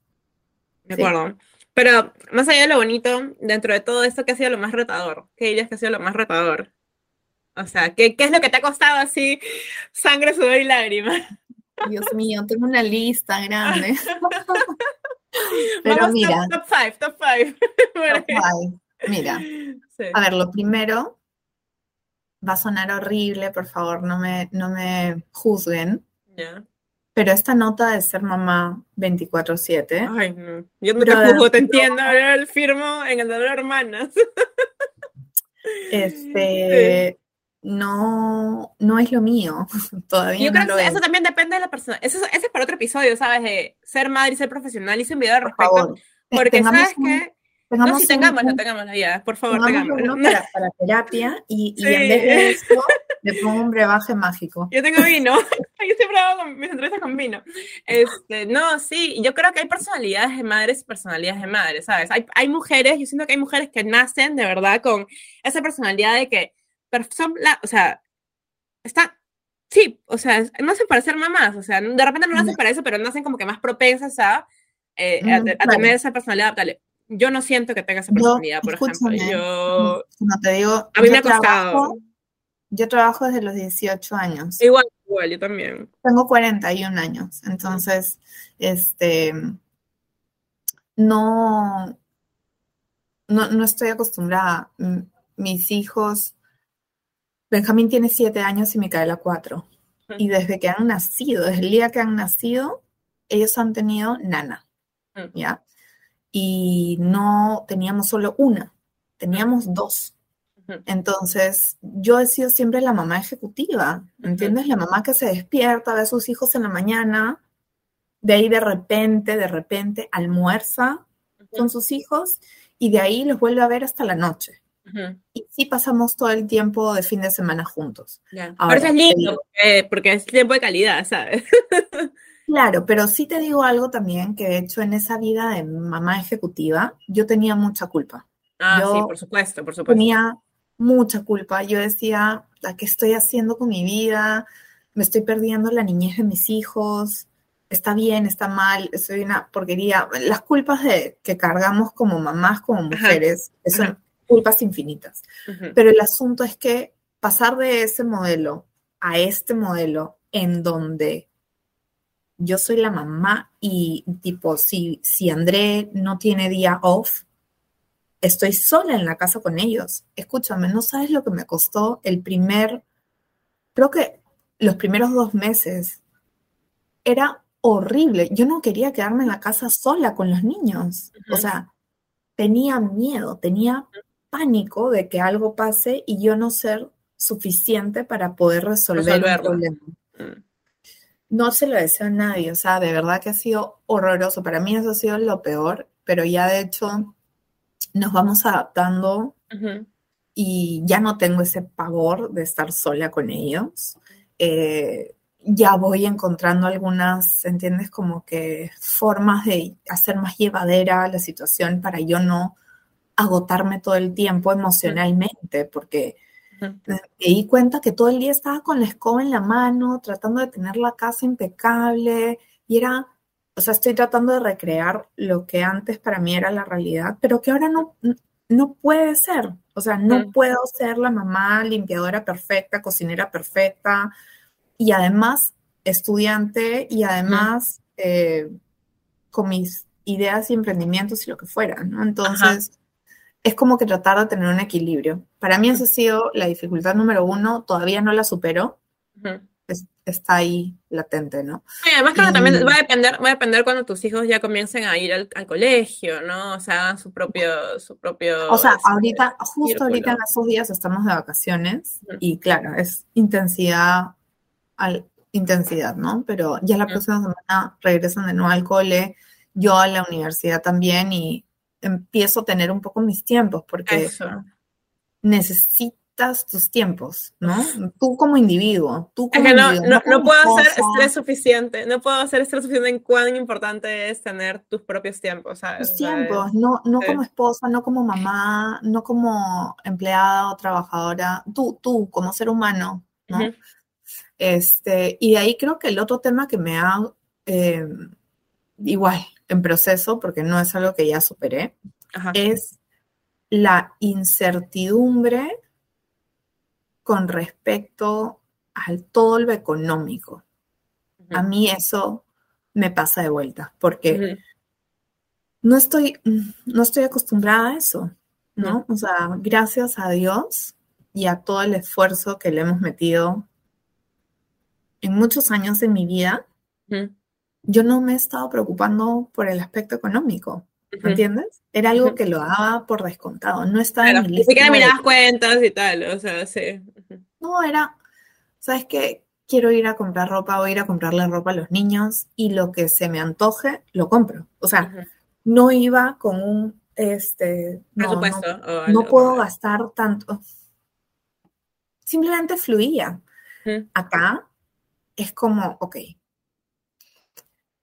Speaker 1: De acuerdo. Pero más allá de lo bonito, dentro de todo esto, ¿qué ha sido lo más retador? ¿Qué dirías que ha sido lo más retador? O sea, ¿qué, ¿qué, es lo que te ha costado así sangre, sudor y lágrimas?
Speaker 2: Dios mío, tengo una lista grande. Pero mira.
Speaker 1: Top, five, top five.
Speaker 2: top five. Mira. A ver, lo primero va a sonar horrible, por favor, no me, no me juzguen. Pero esta nota de ser mamá 24-7.
Speaker 1: Ay, no. Yo no te juzgo, te entiendo. Yo firmo en el dolor hermanas.
Speaker 2: Este. No, no es lo mío. Todavía Yo creo que
Speaker 1: eso también depende de la persona. Eso, ese es para otro episodio, ¿sabes? De ser madre y ser profesional. Hice un video al respecto. Porque, ¿sabes que no, si tengámoslo, tengámoslo ya, por favor, tengámoslo.
Speaker 2: Para, para, terapia y, y en vez de eso le pongo un brebaje mágico.
Speaker 1: Yo tengo vino, yo siempre hago con, mis entrevistas con vino. Este, no, sí, yo creo que hay personalidades de madres y personalidades de madres, ¿sabes? Hay, hay mujeres, yo siento que hay mujeres que nacen de verdad con esa personalidad de que, son, la, o sea, está sí, o sea, nacen para ser mamás, o sea, de repente no nacen para eso, pero nacen como que más propensas a, eh, a, tener esa personalidad, dale yo no siento que tenga esa personalidad, por ejemplo. Yo,
Speaker 2: no te digo,
Speaker 1: a mí me ha costado.
Speaker 2: yo trabajo desde los 18 años.
Speaker 1: Igual, igual, yo también.
Speaker 2: Tengo 41 años, entonces, este, no, no, no estoy acostumbrada. Mis hijos, Benjamín tiene 7 años y Micaela 4. Y desde que han nacido, desde el día que han nacido, ellos han tenido nana, ¿ya? y no teníamos solo una, teníamos dos. Entonces, yo he sido siempre la mamá ejecutiva, ¿entiendes? La mamá que se despierta, ve a sus hijos en la mañana, de ahí de repente, de repente almuerza con sus hijos y de ahí los vuelve a ver hasta la noche. Y sí pasamos todo el tiempo de fin de semana juntos.
Speaker 1: Ahora, eso es lindo, porque, porque, es tiempo de calidad, ¿sabes?
Speaker 2: Claro, pero sí te digo algo también que de hecho en esa vida de mamá ejecutiva yo tenía mucha culpa.
Speaker 1: Ah, sí, por supuesto, por supuesto.
Speaker 2: Tenía mucha culpa. Yo decía, ¿qué estoy haciendo con mi vida? Me estoy perdiendo la niñez de mis hijos. Está bien, está mal, soy una porquería. Las culpas de, que cargamos como mamás, como mujeres, son culpas infinitas. Pero el asunto es que pasar de ese modelo a este modelo en donde yo soy la mamá y tipo, si, si André no tiene día off, estoy sola en la casa con ellos. Escúchame, no sabes lo que me costó el primer, creo que los primeros dos meses. Era horrible. Yo no quería quedarme en la casa sola con los niños. O sea, tenía miedo, tenía pánico de que algo pase y yo no ser suficiente para poder resolver el problema. Mm no se lo deseo a nadie, o sea, de verdad que ha sido horroroso. Para mí eso ha sido lo peor, pero ya de hecho nos vamos adaptando y ya no tengo ese pavor de estar sola con ellos. Eh, ya voy encontrando algunas, ¿entiendes? Como que formas de hacer más llevadera la situación para yo no agotarme todo el tiempo emocionalmente, porque me di cuenta que todo el día estaba con la escoba en la mano, tratando de tener la casa impecable, y era, o sea, estoy tratando de recrear lo que antes para mí era la realidad, pero que ahora no, no puede ser. O sea, no puedo ser la mamá limpiadora perfecta, cocinera perfecta, y además estudiante, y además eh, con mis ideas y emprendimientos y lo que fuera, ¿no? Entonces es como que tratar de tener un equilibrio. Para mí esa ha sido la dificultad número uno, todavía no la supero, está ahí latente, ¿no?
Speaker 1: además, claro, también va a depender, va a depender cuando tus hijos ya comiencen a ir al, colegio, ¿no? O sea, su propio, su propio.
Speaker 2: O sea, este, ahorita, justo ahorita en esos días estamos de vacaciones y claro, es intensidad al intensidad, ¿no? Pero ya la próxima semana regresan de nuevo al cole, yo a la universidad también y empiezo a tener un poco mis tiempos porque necesito tus tiempos, ¿no? Tú como individuo, tú como
Speaker 1: es que no, no, no, puedo hacer estrés suficiente, no puedo hacer estrés suficiente en cuán importante es tener tus propios tiempos, ¿sabes?
Speaker 2: Tus tiempos, no, no como esposa, no como mamá, no como empleada o trabajadora, tú, tú como ser humano, ¿no? Este, y de ahí creo que el otro tema que me ha, eh, igual, en proceso, porque no es algo que ya superé, es la incertidumbre con respecto al todo lo económico. A mí eso me pasa de vuelta, porque no, estoy, no estoy acostumbrada a eso, ¿no? O sea, gracias a Dios y a todo el esfuerzo que le hemos metido en muchos años de mi vida, yo no me he estado preocupando por el aspecto económico. ¿Me entiendes? Era algo que lo daba por descontado, no estaba en mi lista.
Speaker 1: Ni siquiera mirabas cuentas y tal, o sea, sí.
Speaker 2: No, era, ¿sabes qué? Quiero ir a comprar ropa o ir a comprarle ropa a los niños y lo que se me antoje, lo compro. O sea, no iba con un, este, no, no, puedo gastar tanto. Simplemente fluía. Acá es como, ok,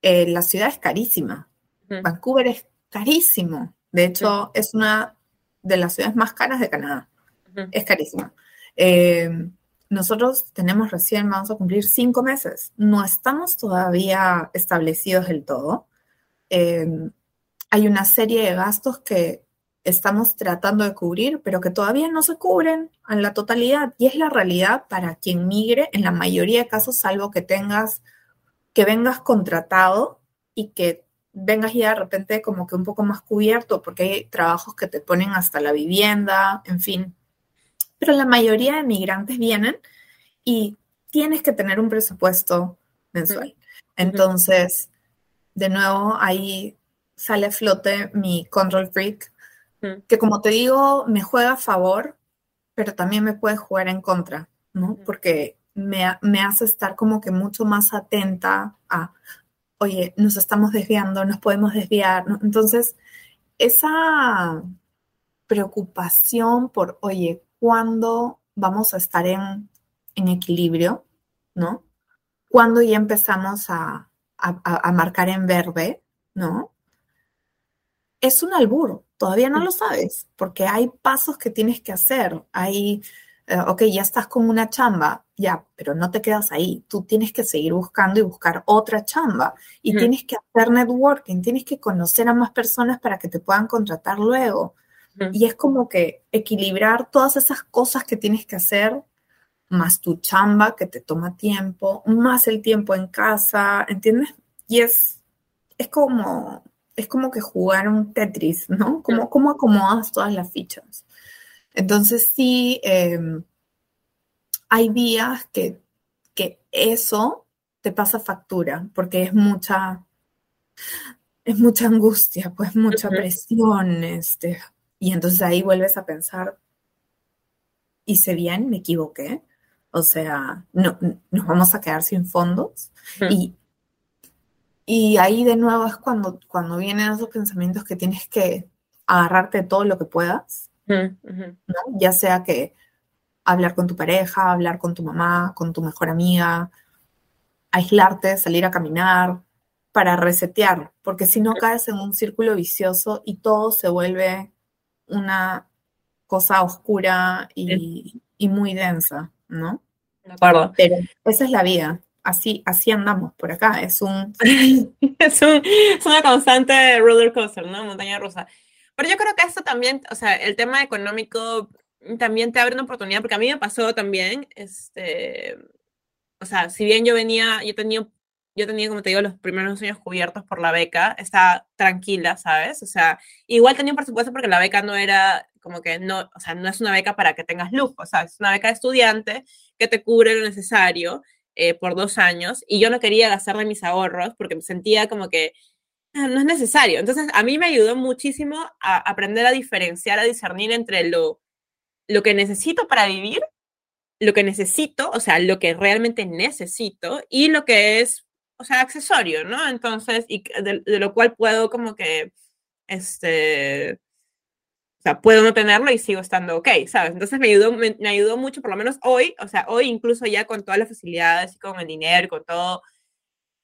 Speaker 2: eh, la ciudad es carísima. Vancouver es carísimo. De hecho, es una de las ciudades más caras de Canadá. Es carísima. Eh, nosotros tenemos recién, vamos a cumplir cinco meses. No estamos todavía establecidos del todo. Eh, hay una serie de gastos que estamos tratando de cubrir, pero que todavía no se cubren en la totalidad. Y es la realidad para quien migre, en la mayoría de casos, salvo que tengas, que vengas contratado y que vengas ya de repente como que un poco más cubierto, porque hay trabajos que te ponen hasta la vivienda, en fin. Pero la mayoría de migrantes vienen y tienes que tener un presupuesto mensual. Entonces, de nuevo, ahí sale a flote mi control freak, que como te digo, me juega a favor, pero también me puede jugar en contra, ¿no? Porque me, me hace estar como que mucho más atenta a, oye, nos estamos desviando, nos podemos desviar. Entonces, esa preocupación por, oye, ¿cuándo vamos a estar en, equilibrio? ¿No? ¿Cuándo ya empezamos a, a, marcar en verde? ¿No? Es un albur, todavía no lo sabes, porque hay pasos que tienes que hacer, hay ok, ya estás con una chamba, ya, pero no te quedas ahí. Tú tienes que seguir buscando y buscar otra chamba. Y tienes que hacer networking, tienes que conocer a más personas para que te puedan contratar luego. Y es como que equilibrar todas esas cosas que tienes que hacer, más tu chamba que te toma tiempo, más el tiempo en casa, ¿entiendes? Y es, es como, es como que jugar un Tetris, ¿no? Como, ¿Cómo acomodas todas las fichas? Entonces sí, em, hay días que, eso te pasa factura, porque es mucha, es mucha angustia, pues mucha presión, este, y entonces ahí vuelves a pensar, hice bien, me equivoqué, o sea, no, nos vamos a quedar sin fondos, y, y ahí de nuevo es cuando, cuando vienen esos pensamientos que tienes que agarrarte todo lo que puedas ya sea que hablar con tu pareja, hablar con tu mamá, con tu mejor amiga, aislarte, salir a caminar, para resetear, porque si no caes en un círculo vicioso y todo se vuelve una cosa oscura y, muy densa, ¿no?
Speaker 1: De acuerdo.
Speaker 2: Pero esa es la vida. Así, así andamos por acá. Es un...
Speaker 1: es, un, es una constante roller coaster, ¿no? Montaña rusa. Pero yo creo que esto también, o sea, el tema económico también te abre una oportunidad, porque a mí me pasó también, este, o sea, si bien yo venía, yo tenía, yo tenía, como te digo, los primeros años cubiertos por la beca, estaba tranquila, ¿sabes? O sea, igual tenía un presupuesto porque la beca no era como que no, o sea, no es una beca para que tengas lujo, ¿sabes? Es una beca de estudiante que te cubre lo necesario eh, por dos años y yo no quería gastar de mis ahorros porque me sentía como que no es necesario. Entonces, a mí me ayudó muchísimo a aprender a diferenciar, a discernir entre lo, lo que necesito para vivir, lo que necesito, o sea, lo que realmente necesito y lo que es, o sea, accesorio, ¿no? Entonces, y de, de lo cual puedo como que, este, o sea, puedo no tenerlo y sigo estando ok, ¿sabes? Entonces me ayudó, me, ayudó mucho, por lo menos hoy, o sea, hoy incluso ya con todas las facilidades y con el dinero, con todo,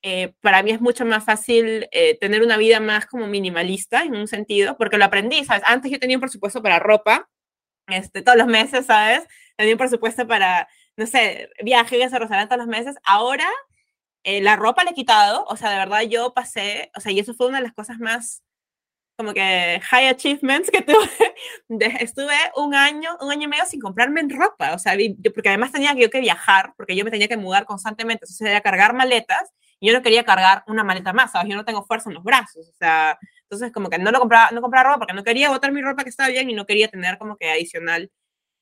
Speaker 1: eh, para mí es mucho más fácil eh, tener una vida más como minimalista en un sentido, porque lo aprendí, ¿sabes? Antes yo tenía un presupuesto para ropa, este, todos los meses, ¿sabes? Tenía un presupuesto para, no sé, viajes a restaurantes todos los meses. Ahora eh, la ropa le he quitado, o sea, de verdad yo pasé, o sea, y eso fue una de las cosas más como que high achievements que tuve. estuve un año, un año y medio sin comprarme en ropa, o sea, porque además tenía que yo que viajar, porque yo me tenía que mudar constantemente, entonces era cargar maletas yo no quería cargar una maleta más, ¿sabes? Yo no tengo fuerza en los brazos, o sea, entonces como que no lo compraba, no compraba ropa porque no quería botar mi ropa que estaba bien y no quería tener como que adicional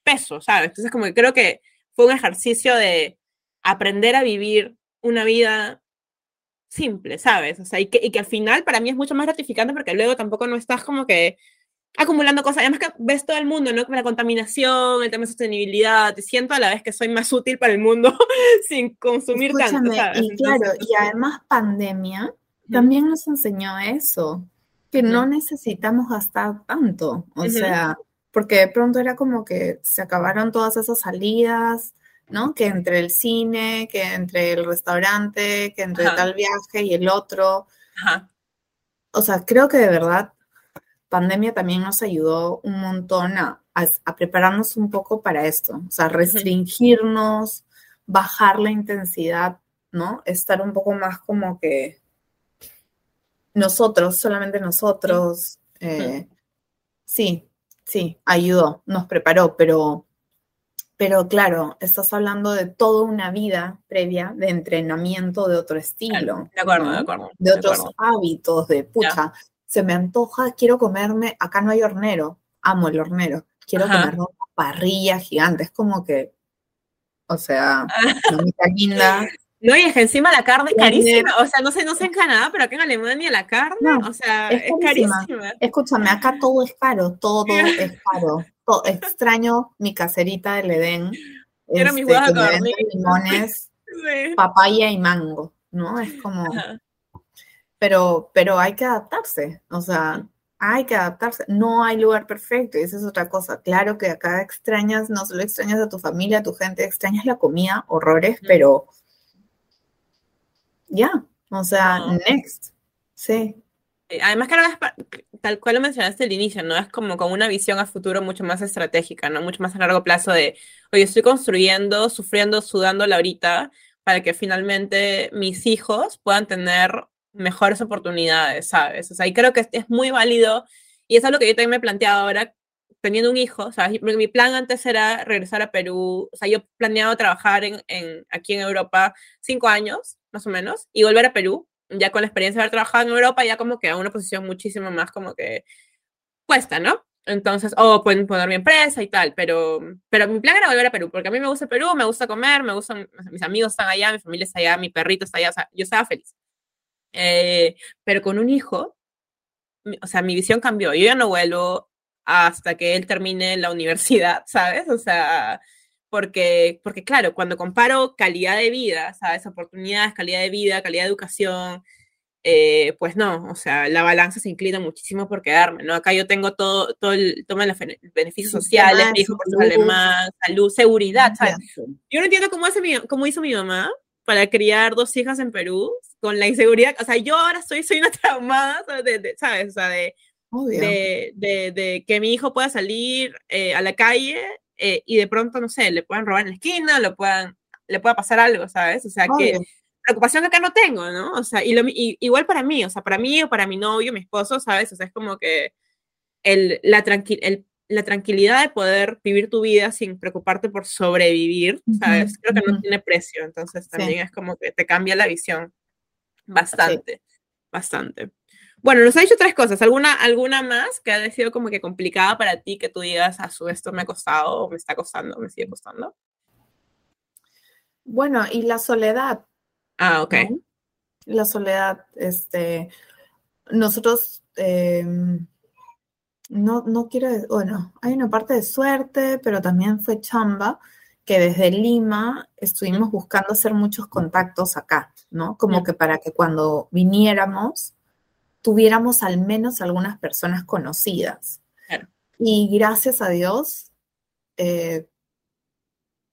Speaker 1: peso, ¿sabes? Entonces como que creo que fue un ejercicio de aprender a vivir una vida simple, ¿sabes? O sea, y que, y que al final para mí es mucho más gratificante porque luego tampoco no estás como que acumulando cosas. Además que ves todo el mundo, ¿no? La contaminación, el tema de sostenibilidad. Te siento a la vez que soy más útil para el mundo sin consumir tanto.
Speaker 2: Y claro, y además pandemia también nos enseñó eso, que no necesitamos gastar tanto. O sea, porque de pronto era como que se acabaron todas esas salidas, ¿no? Que entre el cine, que entre el restaurante, que entre tal viaje y el otro. O sea, creo que de verdad pandemia también nos ayudó un montón a, prepararnos un poco para esto, o sea, restringirnos, bajar la intensidad, ¿no? Estar un poco más como que nosotros, solamente nosotros. Eh, sí, sí, ayudó, nos preparó, pero pero claro, estás hablando de toda una vida previa de entrenamiento de otro estilo.
Speaker 1: De acuerdo, de acuerdo.
Speaker 2: De, otros hábitos, de pucha, se me antoja, quiero comerme, acá no hay hornero, amo el hornero, quiero comerme una parrilla gigante, es como que, o sea, mamita linda.
Speaker 1: No, y es que encima la carne es carísima. O sea, no sé, no sé en Canadá, pero aquí en Alemania la carne, o sea, es, carísima.
Speaker 2: Escúchame, acá todo es caro, todo es caro extraño mi caserita del Edén.
Speaker 1: Era mi este,
Speaker 2: limones, papaya y mango, ¿no? Es como... Pero, pero hay que adaptarse, o sea, hay que adaptarse. No hay lugar perfecto y esa es otra cosa. Claro que acá extrañas, no solo extrañas a tu familia, a tu gente, extrañas la comida, horrores, pero ya, o sea, next. Sí.
Speaker 1: Eh, además, que tal cual lo mencionaste al inicio, ¿no? Es como con una visión a futuro mucho más estratégica, ¿no? Mucho más a largo plazo de, oye, estoy construyendo, sufriendo, sudándola ahorita para que finalmente mis hijos puedan tener mejores oportunidades, ¿sabes? O sea, y creo que es muy válido y es algo que yo también me he planteado ahora teniendo un hijo, ¿sabes? Mi plan antes era regresar a Perú, o sea, yo planeado trabajar en, en, aquí en Europa cinco años, más o menos, y volver a Perú, ya con la experiencia de haber trabajado en Europa, ya como que a una posición muchísimo más como que cuesta, ¿no? Entonces, o pueden poner mi empresa y tal, pero, pero mi plan era volver a Perú, porque a mí me gusta Perú, me gusta comer, me gustan, mis amigos están allá, mi familia está allá, mi perrito está allá, o sea, yo estaba feliz. Eh, pero con un hijo, o sea, mi visión cambió, yo ya no vuelvo hasta que él termine la universidad, ¿sabes? O sea, porque, porque claro, cuando comparo calidad de vida, ¿sabes? Oportunidades, calidad de vida, calidad de educación, eh, pues no, o sea, la balanza se inclina muchísimo por quedarme, ¿no? Acá yo tengo todo, todo el, toma los beneficios sociales, mi hijo por su alemán, salud, seguridad, ¿sabes? Yo no entiendo cómo, hace mi, cómo hizo mi mamá para criar dos hijas en Perú con la inseguridad, o sea, yo ahora soy, soy una traumada, ¿sabes? O sea, de, de, de, de, que mi hijo pueda salir eh, a la calle eh, y de pronto, no sé, le puedan robar en la esquina, le puedan, le pueda pasar algo, ¿sabes? O sea, que preocupación que acá no tengo, ¿no? O sea, y, lo, igual para mí, o sea, para mí o para mi novio, mi esposo, ¿sabes? O sea, es como que el, la, tranqui el, la tranquilidad de poder vivir tu vida sin preocuparte por sobrevivir, ¿sabes? Creo que no tiene precio, entonces también es como que te cambia la visión bastante, bastante. Bueno, nos ha dicho tres cosas. ¿Alguna, ¿Alguna más que ha sido como que complicada para ti que tú digas, a su esto me ha costado o me está costando, me sigue costando?
Speaker 2: Bueno, y la soledad.
Speaker 1: Ah, ok.
Speaker 2: La soledad, este, nosotros, em, no, no quiero, bueno, hay una parte de suerte, pero también fue chamba, que desde Lima estuvimos buscando hacer muchos contactos acá, ¿no? Como que para que cuando viniéramos tuviéramos al menos algunas personas conocidas. Y gracias a Dios eh,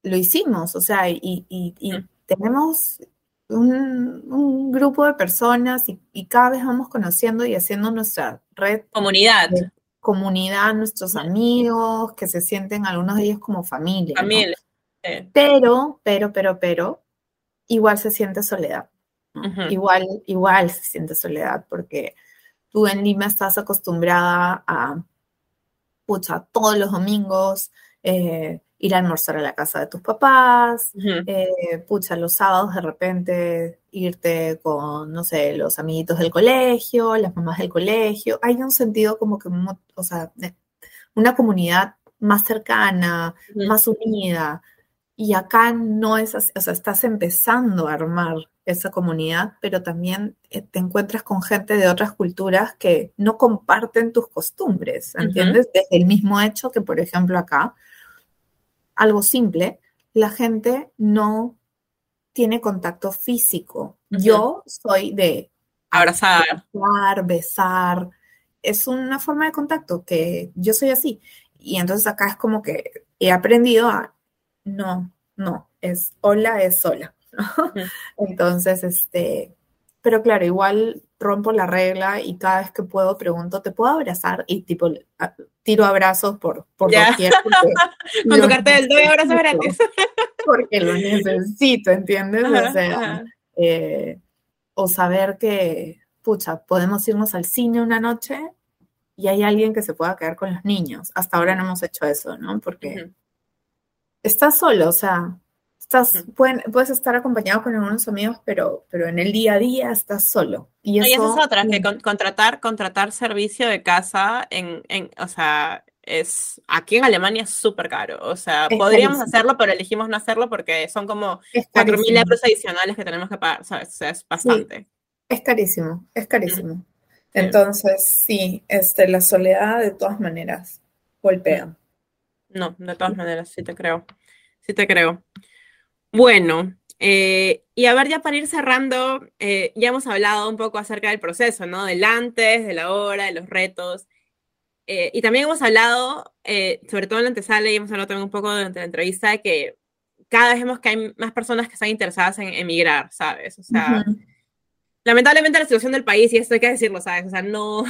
Speaker 2: lo hicimos, o sea, y, tenemos un, grupo de personas y, cada vez vamos conociendo y haciendo nuestra red.
Speaker 1: Comunidad.
Speaker 2: Comunidad, nuestros amigos, que se sienten algunos de ellos como familia.
Speaker 1: Familia.
Speaker 2: Pero, pero, pero, pero, igual se siente soledad. Igual, igual se siente soledad porque tú en Lima estás acostumbrada a, pucha, todos los domingos eh, ir a almorzar a la casa de tus papás, eh, pucha, los sábados de repente irte con, no sé, los amiguitos del colegio, las mamás del colegio. Hay un sentido como que, o sea, una comunidad más cercana, más unida. Y acá no es así, o sea, estás empezando a armar esa comunidad, pero también eh, te encuentras con gente de otras culturas que no comparten tus costumbres, ¿entiendes? Desde el mismo hecho que, por ejemplo, acá, algo simple, la gente no tiene contacto físico. Yo soy de
Speaker 1: abrazar,
Speaker 2: besar, es una forma de contacto que yo soy así. Y entonces acá es como que he aprendido a no, no, es hola, es sola. Entonces, este, pero claro, igual rompo la regla y cada vez que puedo pregunto, ¿te puedo abrazar? Y tipo, tiro abrazos por, por
Speaker 1: doquier. Con tu cartel, doy abrazos gratis.
Speaker 2: Porque lo necesito, ¿entiendes? o sea, eh, o saber que, pucha, podemos irnos al cine una noche y hay alguien que se pueda quedar con los niños. Hasta ahora no hemos hecho eso, ¿no? Porque estás solo, o sea, estás, puedes estar acompañado con algunos amigos, pero, pero en el día a día estás solo.
Speaker 1: Y eso, es otra, que contratar, contratar servicio de casa en, en, o sea, es, aquí en Alemania es súper caro, o sea, podríamos hacerlo, pero elegimos no hacerlo porque son como 4.000 euros adicionales que tenemos que pagar, ¿sabes? O sea, es bastante.
Speaker 2: es carísimo, es carísimo. Entonces, sí, este, la soledad de todas maneras golpea.
Speaker 1: No, de todas maneras, sí te creo. Sí te creo. Bueno, eh, y a ver, ya para ir cerrando, eh, ya hemos hablado un poco acerca del proceso, ¿no? Del antes, de la hora, de los retos. Eh, y también hemos hablado, sobre todo en la antesala, y hemos hablado también un poco durante la entrevista, de que cada vez vemos que hay más personas que están interesadas en emigrar, ¿sabes? O sea, lamentablemente la situación del país, y esto hay que decirlo, ¿sabes? O sea, no,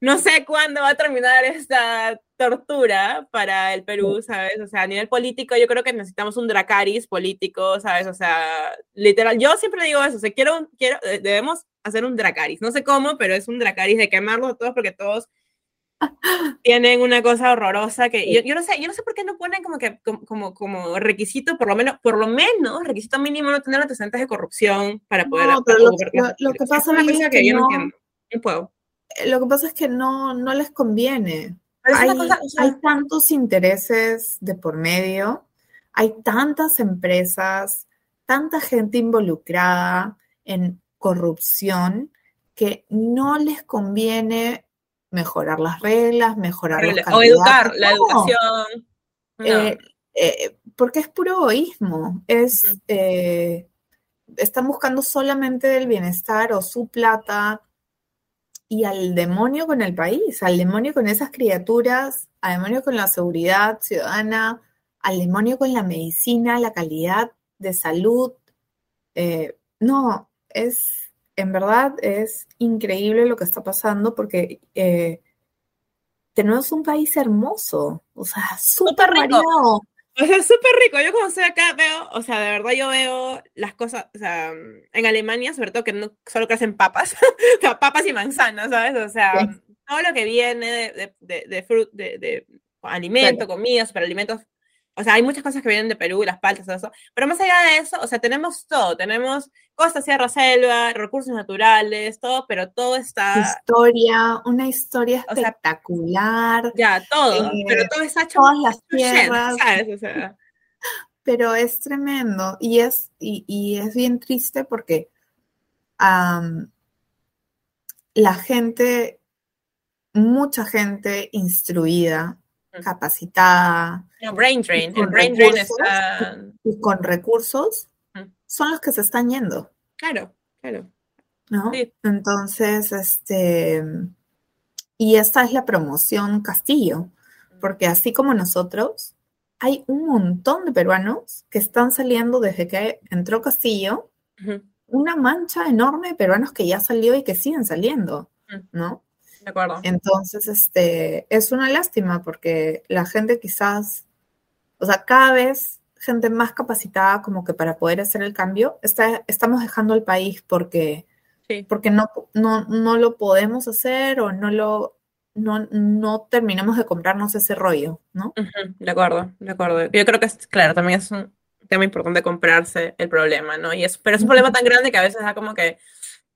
Speaker 1: no sé cuándo va a terminar esta tortura para el Perú, ¿sabes? O sea, a nivel político yo creo que necesitamos un Dracaris político, ¿sabes? O sea, literal, yo siempre digo eso, o sea, quiero, quiero, eh, debemos hacer un Dracaris, no sé cómo, pero es un Dracaris de quemarlos a todos porque todos tienen una cosa horrorosa que yo, yo, no sé, yo no sé por qué no ponen como que como, como, requisito, por lo menos, por lo menos, requisito mínimo no tener antecedentes de corrupción para poder.
Speaker 2: No, pero lo, que pasa es que, yo no, entiendo.
Speaker 1: No puedo.
Speaker 2: Eh, lo que pasa es que no, no les conviene. Hay, hay, tantos intereses de por medio, hay tantas empresas, tanta gente involucrada en corrupción que no les conviene mejorar las reglas, mejorar la
Speaker 1: O educar, la educación.
Speaker 2: Eh, eh, porque es puro egoísmo, es, están buscando solamente el bienestar o su plata, y al demonio con el país, al demonio con esas criaturas, al demonio con la seguridad ciudadana, al demonio con la medicina, la calidad de salud. Eh, no, es, en verdad, es increíble lo que está pasando porque eh, tenemos un país hermoso, o sea, súper variado.
Speaker 1: O sea, súper rico. Yo como estoy acá veo, o sea, de verdad yo veo las cosas, o sea, en Alemania, sobre todo que no solo crecen papas, o sea, papas y manzanas, ¿sabes? O sea, todo lo que viene de, de, de, de, de, de alimento, comida, superalimentos, o sea, hay muchas cosas que vienen de Perú, las paltas, todo eso. Pero más allá de eso, o sea, tenemos todo. Tenemos costa, sierra, selva, recursos naturales, todo, pero todo está...
Speaker 2: Historia, una historia espectacular.
Speaker 1: ya, todo. Eh, pero todo está hecho...
Speaker 2: Todas las tierras.
Speaker 1: ¿sabes? O sea...
Speaker 2: pero es tremendo y es, y, es bien triste porque la gente, mucha gente instruida, capacitada.
Speaker 1: brain drain, el brain drain
Speaker 2: Y con recursos son los que se están yendo.
Speaker 1: Claro, claro.
Speaker 2: ¿No? Entonces, este, y esta es la promoción Castillo, porque así como nosotros, hay un montón de peruanos que están saliendo desde que entró Castillo, una mancha enorme de peruanos que ya salió y que siguen saliendo, ¿no?
Speaker 1: De acuerdo.
Speaker 2: Entonces, este, es una lástima porque la gente quizás, o sea, cada vez gente más capacitada como que para poder hacer el cambio, está, estamos dejando el país porque, porque no, no, no lo podemos hacer o no lo, no, no terminamos de comprarnos ese rollo, ¿no?
Speaker 1: de acuerdo, de acuerdo. Yo creo que es, claro, también es un tema importante comprarse el problema, ¿no? Y es, pero es un problema tan grande que a veces da como que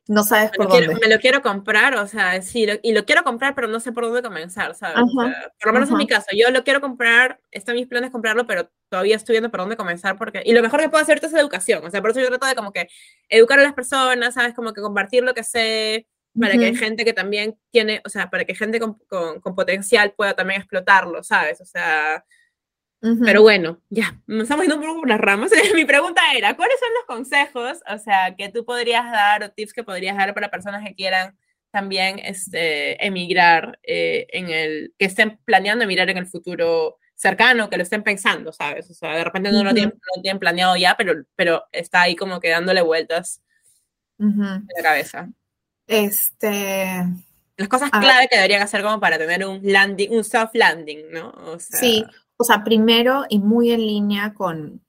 Speaker 2: no sabes por
Speaker 1: dónde. me lo quiero comprar, o sea, sí, y lo quiero comprar, pero no sé por dónde comenzar, ¿sabes? por lo menos en mi caso, yo lo quiero comprar, están mis planes comprarlo, pero todavía estoy viendo por dónde comenzar, porque, y lo mejor que puedo hacer es educación, o sea, por eso yo trato de como que educar a las personas, ¿sabes? Como que compartir lo que sé, para que hay gente que también tiene, o sea, para que gente con, con, potencial pueda también explotarlo, ¿sabes? O sea, pero bueno, ya, nos estamos yendo un poco por las ramas. Mi pregunta era, ¿cuáles son los consejos, o sea, que tú podrías dar o tips que podrías dar para personas que quieran también este, emigrar eh, en el, que estén planeando emigrar en el futuro cercano, que lo estén pensando, ¿sabes? O sea, de repente no, lo, tienen, no lo tienen planeado ya, pero, pero está ahí como que dándole vueltas en la cabeza.
Speaker 2: Este.
Speaker 1: Las cosas clave que deberían hacer como para tener un landing, un soft landing, ¿no?
Speaker 2: sí, o sea, primero y muy en línea con,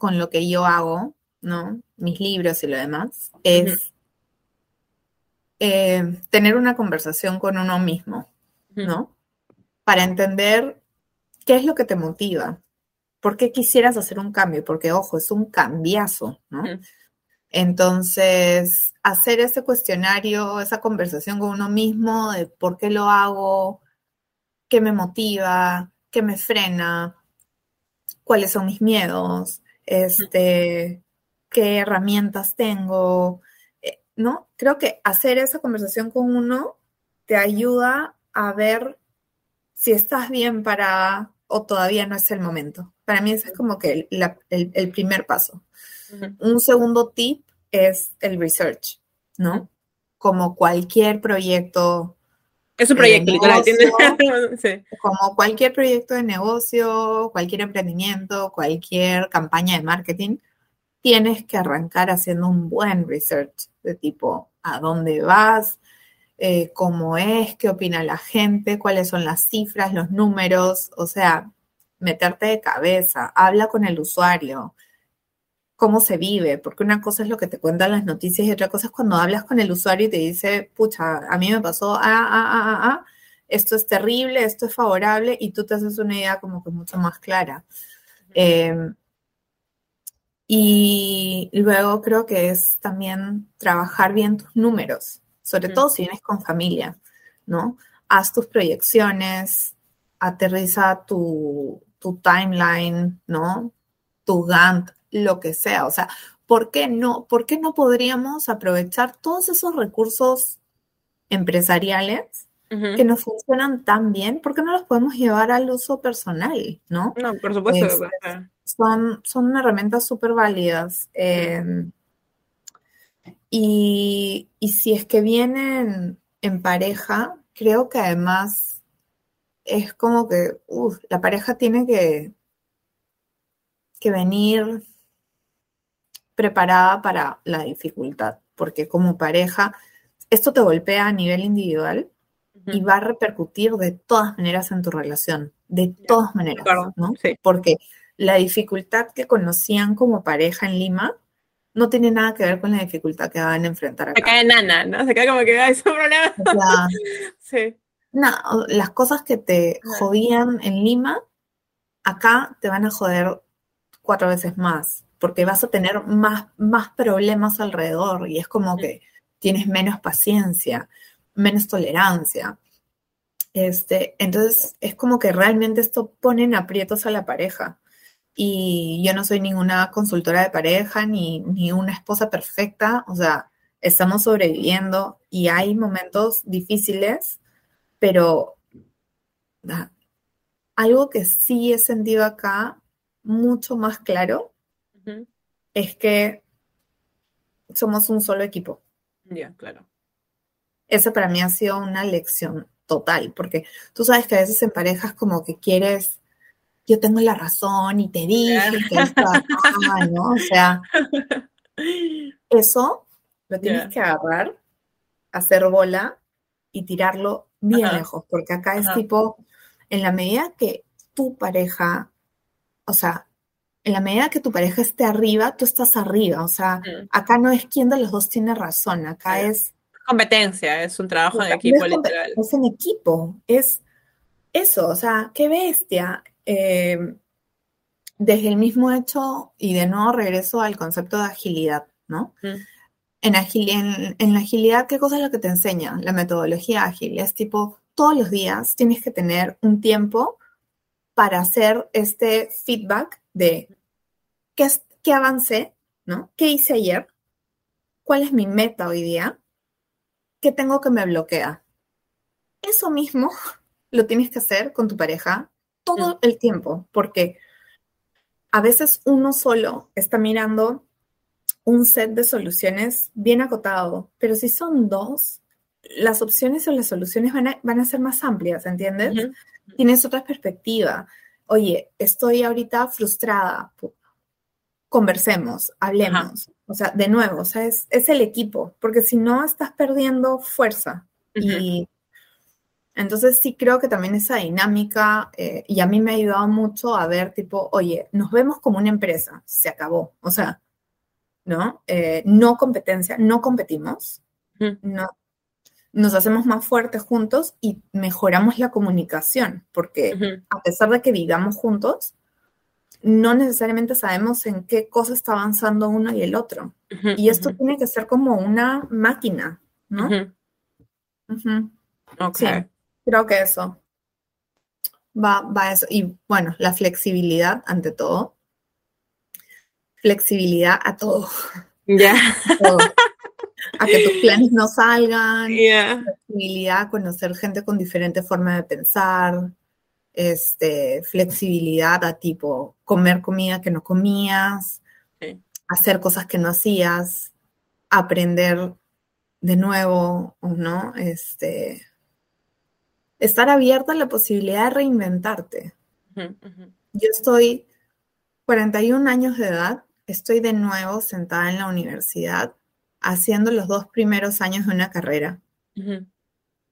Speaker 2: lo que yo hago, ¿no? Mis libros y lo demás, es eh, tener una conversación con uno mismo, ¿no? Para entender qué es lo que te motiva, por qué quisieras hacer un cambio, porque ojo, es un cambiazo, ¿no? Entonces, hacer ese cuestionario, esa conversación con uno mismo de por qué lo hago, qué me motiva, qué me frena, cuáles son mis miedos, este, qué herramientas tengo, eh, ¿no? Creo que hacer esa conversación con uno te ayuda a ver si estás bien para o todavía no es el momento. Para mí ese es como que el primer paso. Un segundo tip es el research, ¿no? Como cualquier proyecto.
Speaker 1: Es un proyecto,
Speaker 2: Como cualquier proyecto de negocio, cualquier emprendimiento, cualquier campaña de marketing, tienes que arrancar haciendo un buen research de tipo a dónde vas, eh, cómo es, qué opina la gente, cuáles son las cifras, los números, o sea, meterte de cabeza, habla con el usuario, cómo se vive, porque una cosa es lo que te cuentan las noticias y otra cosa es cuando hablas con el usuario y te dice, pucha, a mí me pasó, ah, ah, ah, ah, ah, esto es terrible, esto es favorable, y tú te haces una idea como que mucho más clara. Em, y luego creo que es también trabajar bien tus números, sobre todo si vienes con familia, ¿no? Haz tus proyecciones, aterriza tu, tu timeline, ¿no? Tu Gantt, lo que sea. O sea, ¿por qué no, por qué no podríamos aprovechar todos esos recursos empresariales que nos funcionan tan bien? ¿Por qué no los podemos llevar al uso personal? No,
Speaker 1: no por supuesto.
Speaker 2: Este, son, son herramientas súper válidas. Em, y, si es que vienen en pareja, creo que además es como que la pareja tiene que, que venir preparada para la dificultad, porque como pareja, esto te golpea a nivel individual y va a repercutir de todas maneras en tu relación, de todas maneras, ¿no? Porque la dificultad que conocían como pareja en Lima no tiene nada que ver con la dificultad que van a enfrentar acá.
Speaker 1: Se cae nana, ¿no? Se cae como que hay un problema.
Speaker 2: sí. No, las cosas que te jodían en Lima, acá te van a joder cuatro veces más porque vas a tener más, más problemas alrededor y es como que tienes menos paciencia, menos tolerancia. Este, entonces es como que realmente esto pone en aprietos a la pareja. y yo no soy ninguna consultora de pareja ni, ni una esposa perfecta, o sea, estamos sobreviviendo y hay momentos difíciles, pero ah, algo que sí he sentido acá mucho más claro es que somos un solo equipo.
Speaker 1: Ya, claro.
Speaker 2: Esa para mí ha sido una lección total, porque tú sabes que a veces en parejas como que quieres, yo tengo la razón y te dije que esto ¿no? O sea, eso lo tienes que agarrar, hacer bola y tirarlo bien lejos, porque acá es tipo, en la medida que tu pareja, o sea, en la medida que tu pareja esté arriba, tú estás arriba. O sea, mm. acá no es quién de los dos tiene razón, acá es...
Speaker 1: Competencia, es un trabajo de equipo, literal.
Speaker 2: Es en equipo, es eso, o sea, qué bestia. Eh, desde el mismo hecho, y de nuevo regreso al concepto de agilidad, ¿no? Mm. En, en, la agilidad, ¿qué cosa es lo que te enseña? La metodología ágil es tipo, todos los días tienes que tener un tiempo para hacer este feedback de qué, qué avancé, ¿no? ¿Qué hice ayer? ¿Cuál es mi meta hoy día? ¿Qué tengo que me bloquea? Eso mismo lo tienes que hacer con tu pareja todo el tiempo, porque a veces uno solo está mirando un set de soluciones bien acotado, pero si son dos, las opciones o las soluciones van a, van a ser más amplias, ¿entiendes? Tienes otra perspectiva oye, estoy ahorita frustrada, conversemos, hablemos. O sea, de nuevo, o sea, es, el equipo, porque si no estás perdiendo fuerza. Y entonces sí creo que también esa dinámica, eh, y a mí me ha ayudado mucho a ver, tipo, oye, nos vemos como una empresa, se acabó. O sea, ¿no? Eh, no competencia, no competimos, no, nos hacemos más fuertes juntos y mejoramos la comunicación, porque a pesar de que vivamos juntos, no necesariamente sabemos en qué cosa está avanzando uno y el otro. y esto tiene que ser como una máquina, ¿no? Sí, creo que eso. Va, va eso. Y bueno, la flexibilidad ante todo. Flexibilidad a todo.
Speaker 1: Ya.
Speaker 2: A que tus planes no salgan, flexibilidad a conocer gente con diferente forma de pensar, este, flexibilidad a tipo comer comida que no comías, hacer cosas que no hacías, aprender de nuevo, ¿no? Este, estar abierta a la posibilidad de reinventarte. Yo estoy 41 años de edad, estoy de nuevo sentada en la universidad haciendo los dos primeros años de una carrera.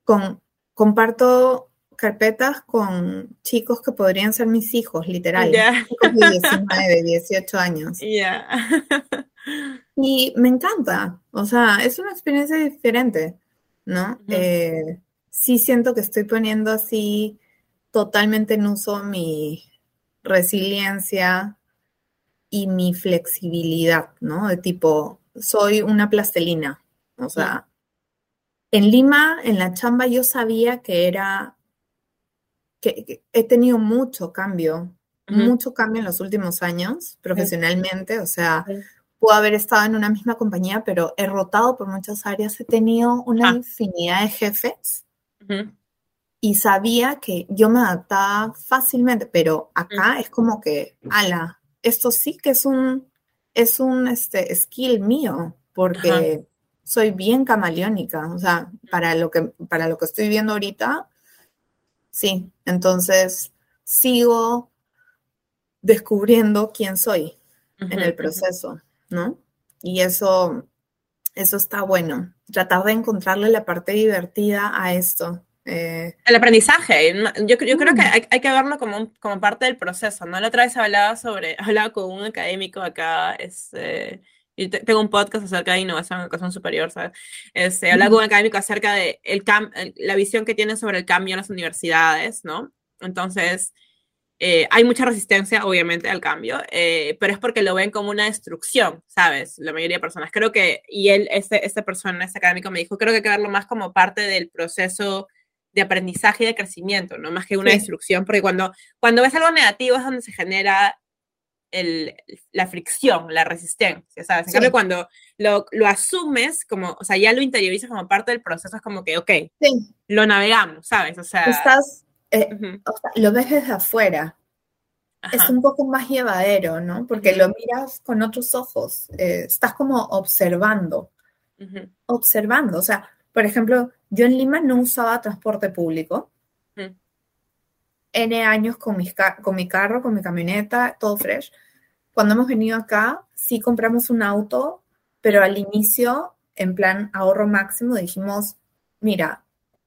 Speaker 2: con, comparto carpetas con chicos que podrían ser mis hijos, literal. Chicos de 19, 18 años. y me encanta. O sea, es una experiencia diferente, ¿no? Eh, sí siento que estoy poniendo así totalmente en uso mi resiliencia y mi flexibilidad, ¿no? De tipo, soy una plastelina. O sea, en Lima, en la chamba, yo sabía que era, que, he tenido mucho cambio, mucho cambio en los últimos años profesionalmente. O sea, puedo haber estado en una misma compañía, pero he rotado por muchas áreas, he tenido una infinidad de jefes. Y sabía que yo me adaptaba fácilmente, pero acá es como que, ala, esto sí que es un es un este, skill mío, porque soy bien camaleónica, o sea, para lo, que, para lo que estoy viendo ahorita, sí, entonces sigo descubriendo quién soy en el proceso, ¿no? Y eso, eso está bueno, tratar de encontrarle la parte divertida a esto,
Speaker 1: eh, el aprendizaje, yo, yo creo que mm. hay, hay, que verlo como, como parte del proceso, ¿no? La otra vez hablaba sobre, hablaba con un académico acá, este, y tengo un podcast acerca de innovación en educación superior, ¿sabes? Este, hablaba con un académico acerca de el la visión que tiene sobre el cambio en las universidades, ¿no? Entonces, eh, hay mucha resistencia, obviamente, al cambio, eh, pero es porque lo ven como una destrucción, ¿sabes? La mayoría de personas. Creo que, y él, este, esta persona, este académico me dijo, creo que hay que verlo más como parte del proceso de aprendizaje y de crecimiento, ¿no? Más que una destrucción, porque cuando, cuando ves algo negativo es donde se genera la fricción, la resistencia, ¿sabes? En cambio, cuando lo, lo, asumes, como, o sea, ya lo interiorizas como parte del proceso, es como que, ok, lo navegamos, ¿sabes? O sea,
Speaker 2: Estás, eh, lo ves desde afuera. Es un poco más llevadero, ¿no? Porque lo miras con otros ojos, eh, estás como observando, observando, o sea, por ejemplo, yo en Lima no usaba transporte público, N años con, con mi carro, con mi camioneta, todo fresh. Cuando hemos venido acá, sí compramos un auto, pero al inicio, en plan ahorro máximo, dijimos, mira,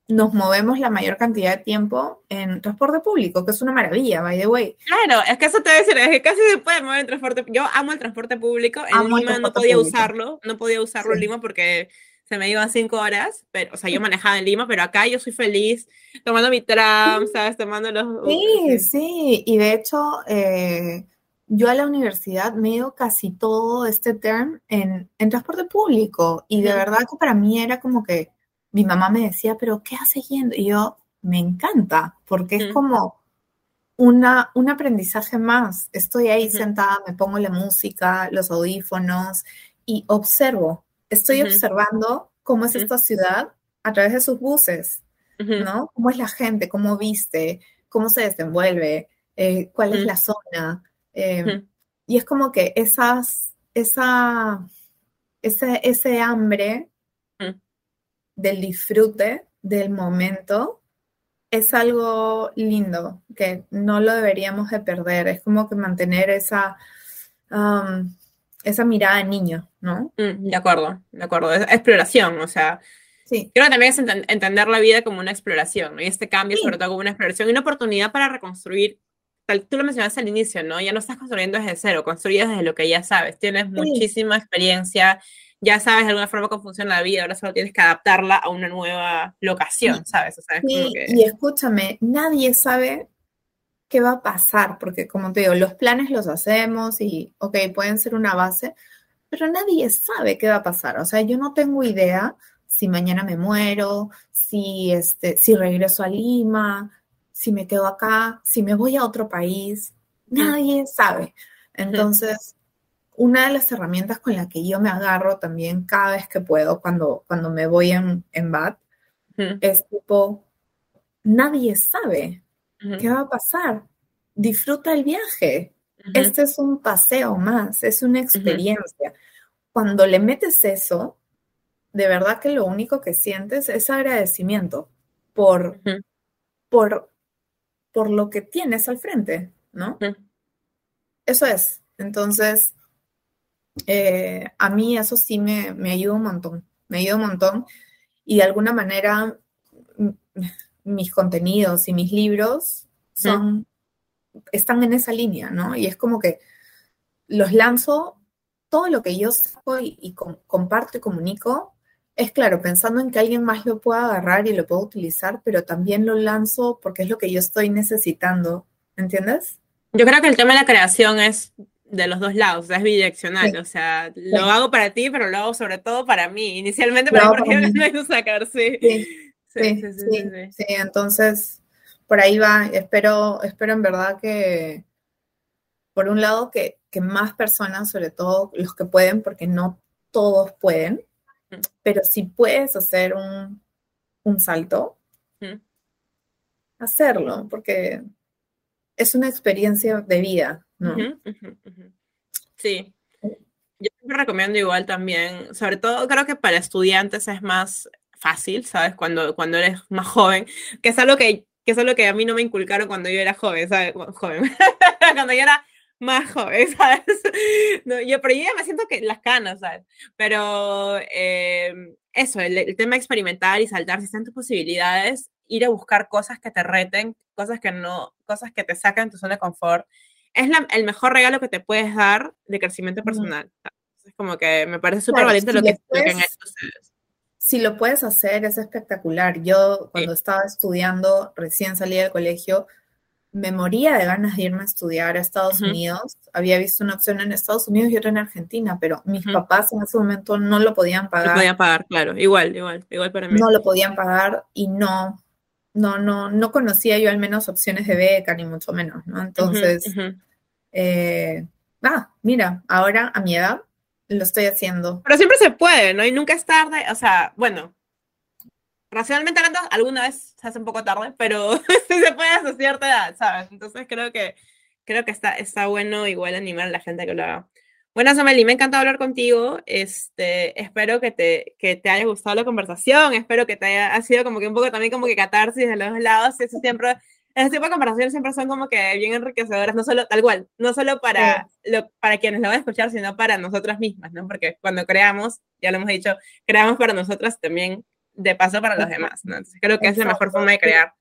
Speaker 2: nos movemos la mayor cantidad de tiempo en transporte público, que es una maravilla, by the way.
Speaker 1: Claro, es que eso te voy a decir, es que casi se puede mover en transporte. Yo amo el transporte público, en Lima no podía usarlo, no podía usarlo en Lima porque se me iban cinco horas, pero, o sea, yo manejaba en Lima, pero acá yo soy feliz tomando mi tram, ¿sabes? Tomando los...
Speaker 2: Sí, sí, y de hecho, eh, yo a la universidad me he ido casi todo este term en, en transporte público, y de verdad que para mí era como que mi mamá me decía, pero ¿qué haces yendo? Y yo, me encanta, porque es como... Una, un aprendizaje más. Estoy ahí sentada, me pongo la música, los audífonos y observo estoy observando cómo es esta ciudad a través de sus buses, ¿no? Cómo es la gente, cómo viste, cómo se desenvuelve, eh, cuál es la zona. Em, y es como que esas, esa, ese, ese hambre del disfrute del momento es algo lindo que no lo deberíamos de perder. Es como que mantener esa, esa mirada de niño, ¿no?
Speaker 1: Mm, de acuerdo, de acuerdo. Es exploración, o sea, sí. creo que también es entender la vida como una exploración, ¿no? Y este cambio sobre todo como una exploración y una oportunidad para reconstruir, tal, tú lo mencionaste al inicio, ¿no? Ya no estás construyendo desde cero, construyes desde lo que ya sabes, tienes muchísima experiencia, ya sabes de alguna forma cómo funciona la vida, ahora solo tienes que adaptarla a una nueva locación, ¿sabes? O sea,
Speaker 2: Y escúchame, nadie sabe qué va a pasar, porque como te digo, los planes los hacemos y, ok, pueden ser una base, pero nadie sabe qué va a pasar. O sea, yo no tengo idea si mañana me muero, si, este, si regreso a Lima, si me quedo acá, si me voy a otro país. Nadie sabe. Entonces, una de las herramientas con la que yo me agarro también cada vez que puedo, cuando, cuando me voy en, en BAT, es tipo, nadie sabe ¿Qué va a pasar? Disfruta el viaje. Este es un paseo más, es una experiencia. Cuando le metes eso, de verdad que lo único que sientes es agradecimiento por, por, por lo que tienes al frente, ¿no? Eso es. Entonces, eh, a mí eso sí me, me ayuda un montón, me ayuda un montón y de alguna manera mis contenidos y mis libros son, están en esa línea, ¿no? Y es como que los lanzo, todo lo que yo saco y, comparto y comunico, es claro, pensando en que alguien más lo pueda agarrar y lo pueda utilizar, pero también lo lanzo porque es lo que yo estoy necesitando, ¿entiendes?
Speaker 1: Yo creo que el tema de la creación es de los dos lados, es bidireccional, o sea, lo hago para ti, pero lo hago sobre todo para mí, inicialmente para mí, porque no sacar, sí.
Speaker 2: Sí, sí, sí, sí, entonces por ahí va, espero, espero en verdad que, por un lado, que, más personas, sobre todo los que pueden, porque no todos pueden, pero si puedes hacer un, salto, hacerlo, porque es una experiencia de vida, ¿no?
Speaker 1: Sí. Yo siempre recomiendo igual también, sobre todo creo que para estudiantes es más fácil, ¿sabes? Cuando, cuando eres más joven, que es algo que, que es algo que a mí no me inculcaron cuando yo era joven, ¿sabes? Joven. cuando yo era más joven, ¿sabes? No, yo, pero yo ya me siento que las canas, ¿sabes? Pero em, eso, el, tema de experimentar y saltar, si están tus posibilidades, ir a buscar cosas que te reten, cosas que no, cosas que te sacan tu zona de confort, es el mejor regalo que te puedes dar de crecimiento personal. Es como que me parece súper valiente lo, que, lo que han hecho ustedes
Speaker 2: si lo puedes hacer, es espectacular. Yo cuando estaba estudiando, recién salí del colegio, me moría de ganas de irme a estudiar a Estados Unidos. Había visto una opción en Estados Unidos y otra en Argentina, pero mis papás en ese momento no lo podían pagar. No
Speaker 1: podían pagar, claro, igual, igual, igual para mí.
Speaker 2: No lo podían pagar y no, no, no, no conocía yo al menos opciones de beca, ni mucho menos, ¿no? Entonces, eh, ah, mira, ahora a mi edad lo estoy haciendo.
Speaker 1: Pero siempre se puede, ¿no? Y nunca es tarde, o sea, bueno, racionalmente hablando, alguna vez se hace un poco tarde, pero sí se puede a cierta edad, ¿sabes? Entonces creo que, creo que está, está bueno igual animar a la gente que lo haga. Buenas, Amelie, me encanta hablar contigo. Este, espero que te, que te haya gustado la conversación, espero que te haya ha sido como que un poco también como que catarsis de los dos lados. Eso siempre, ese tipo de conversaciones siempre son como que bien enriquecedoras, no solo, tal cual, no solo para, lo, para quienes lo van a escuchar, sino para nosotras mismas, ¿no? Porque cuando creamos, ya lo hemos dicho, creamos para nosotras también de paso para los demás, ¿no? Entonces creo que es la mejor forma de crear.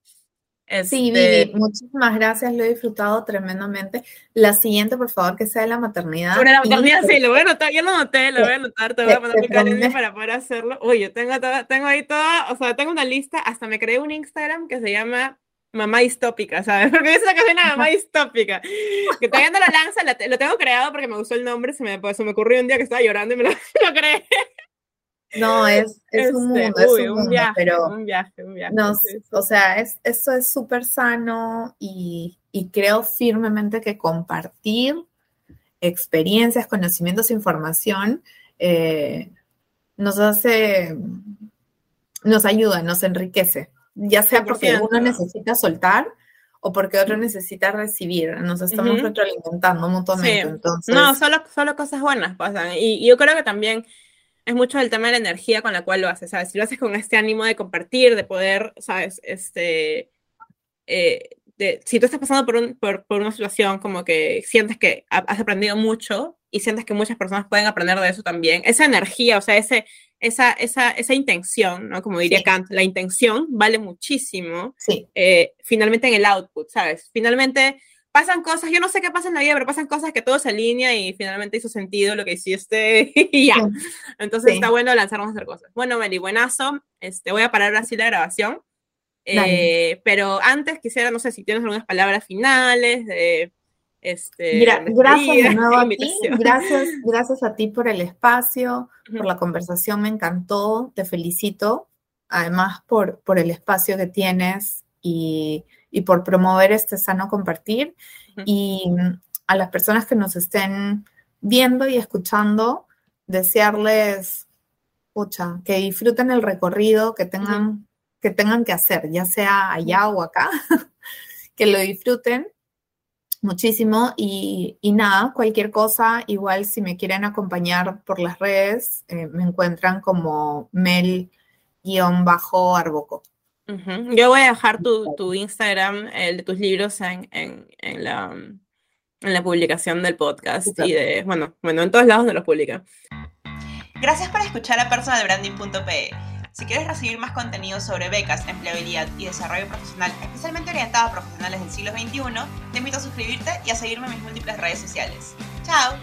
Speaker 2: Sí, Vivi, este muchísimas gracias, lo he disfrutado tremendamente. La siguiente, por favor, que sea de la maternidad.
Speaker 1: Sobre la maternidad, sí, lo voy a anotar, ya lo noté, lo voy a anotar, te voy a poner mi calendario para poder hacerlo. Oye, tengo, tengo ahí toda, o sea, tengo una lista, hasta me creé un Instagram que se llama Mamá Distópica, ¿sabes? Porque es una canción de Mamá Distópica, que todavía no la lanza, lo tengo creado porque me gustó el nombre, se me, pues, se me ocurrió un día que estaba llorando y me lo, lo creé.
Speaker 2: No, es, es un este, mundo, es un, mundo, viaje, pero un viaje, un viaje. No, o sea, es, eso es súper sano y, y, creo firmemente que compartir experiencias, conocimientos, información eh, nos hace, nos ayuda, nos enriquece, ya sea porque uno necesita soltar o porque otro necesita recibir. Nos estamos retroalimentando mutuamente. Entonces...
Speaker 1: No, solo, solo cosas buenas pasan. Y yo creo que también es mucho el tema de la energía con la cual lo haces, ¿sabes? Si lo haces con este ánimo de compartir, de poder, ¿sabes? Este, eh, de, si tú estás pasando por, un, por, por, una situación como que sientes que has aprendido mucho y sientes que muchas personas pueden aprender de eso también, esa energía, o sea, ese, esa, esa, esa intención, ¿no? Como diría Kant, la intención vale muchísimo
Speaker 2: sí.
Speaker 1: Eh, finalmente en el output, ¿sabes? Finalmente pasan cosas, yo no sé qué pasa en la vida, pero pasan cosas que todo se alinea y finalmente hizo sentido lo que hiciste y ya. Entonces está bueno lanzarnos a hacer cosas. Bueno, Meli, buenazo. Este, voy a parar así la grabación. Eh, pero antes quisiera, no sé si tienes algunas palabras finales de... Este,
Speaker 2: gracias de nuevo a ti, gracias, gracias a ti por el espacio, por la conversación, me encantó, te felicito, además por, por el espacio que tienes y, y por promover este sano compartir. Y a las personas que nos estén viendo y escuchando, desearles, pucha, que disfruten el recorrido que tengan, que tengan que hacer, ya sea allá o acá, que lo disfruten muchísimo y, nada, cualquier cosa, igual si me quieren acompañar por las redes, eh, me encuentran como mel-arboco.
Speaker 1: Yo voy a dejar tu, tu, Instagram, el de tus libros, en, en, en, la, en la publicación del podcast y de, bueno, bueno, en todos lados donde los publica. Gracias por escuchar a personalbranding.pe. Si quieres recibir más contenido sobre becas, empleabilidad y desarrollo profesional, especialmente orientado a profesionales del siglo XXI, te invito a suscribirte y a seguirme en mis múltiples redes sociales. ¡Chao!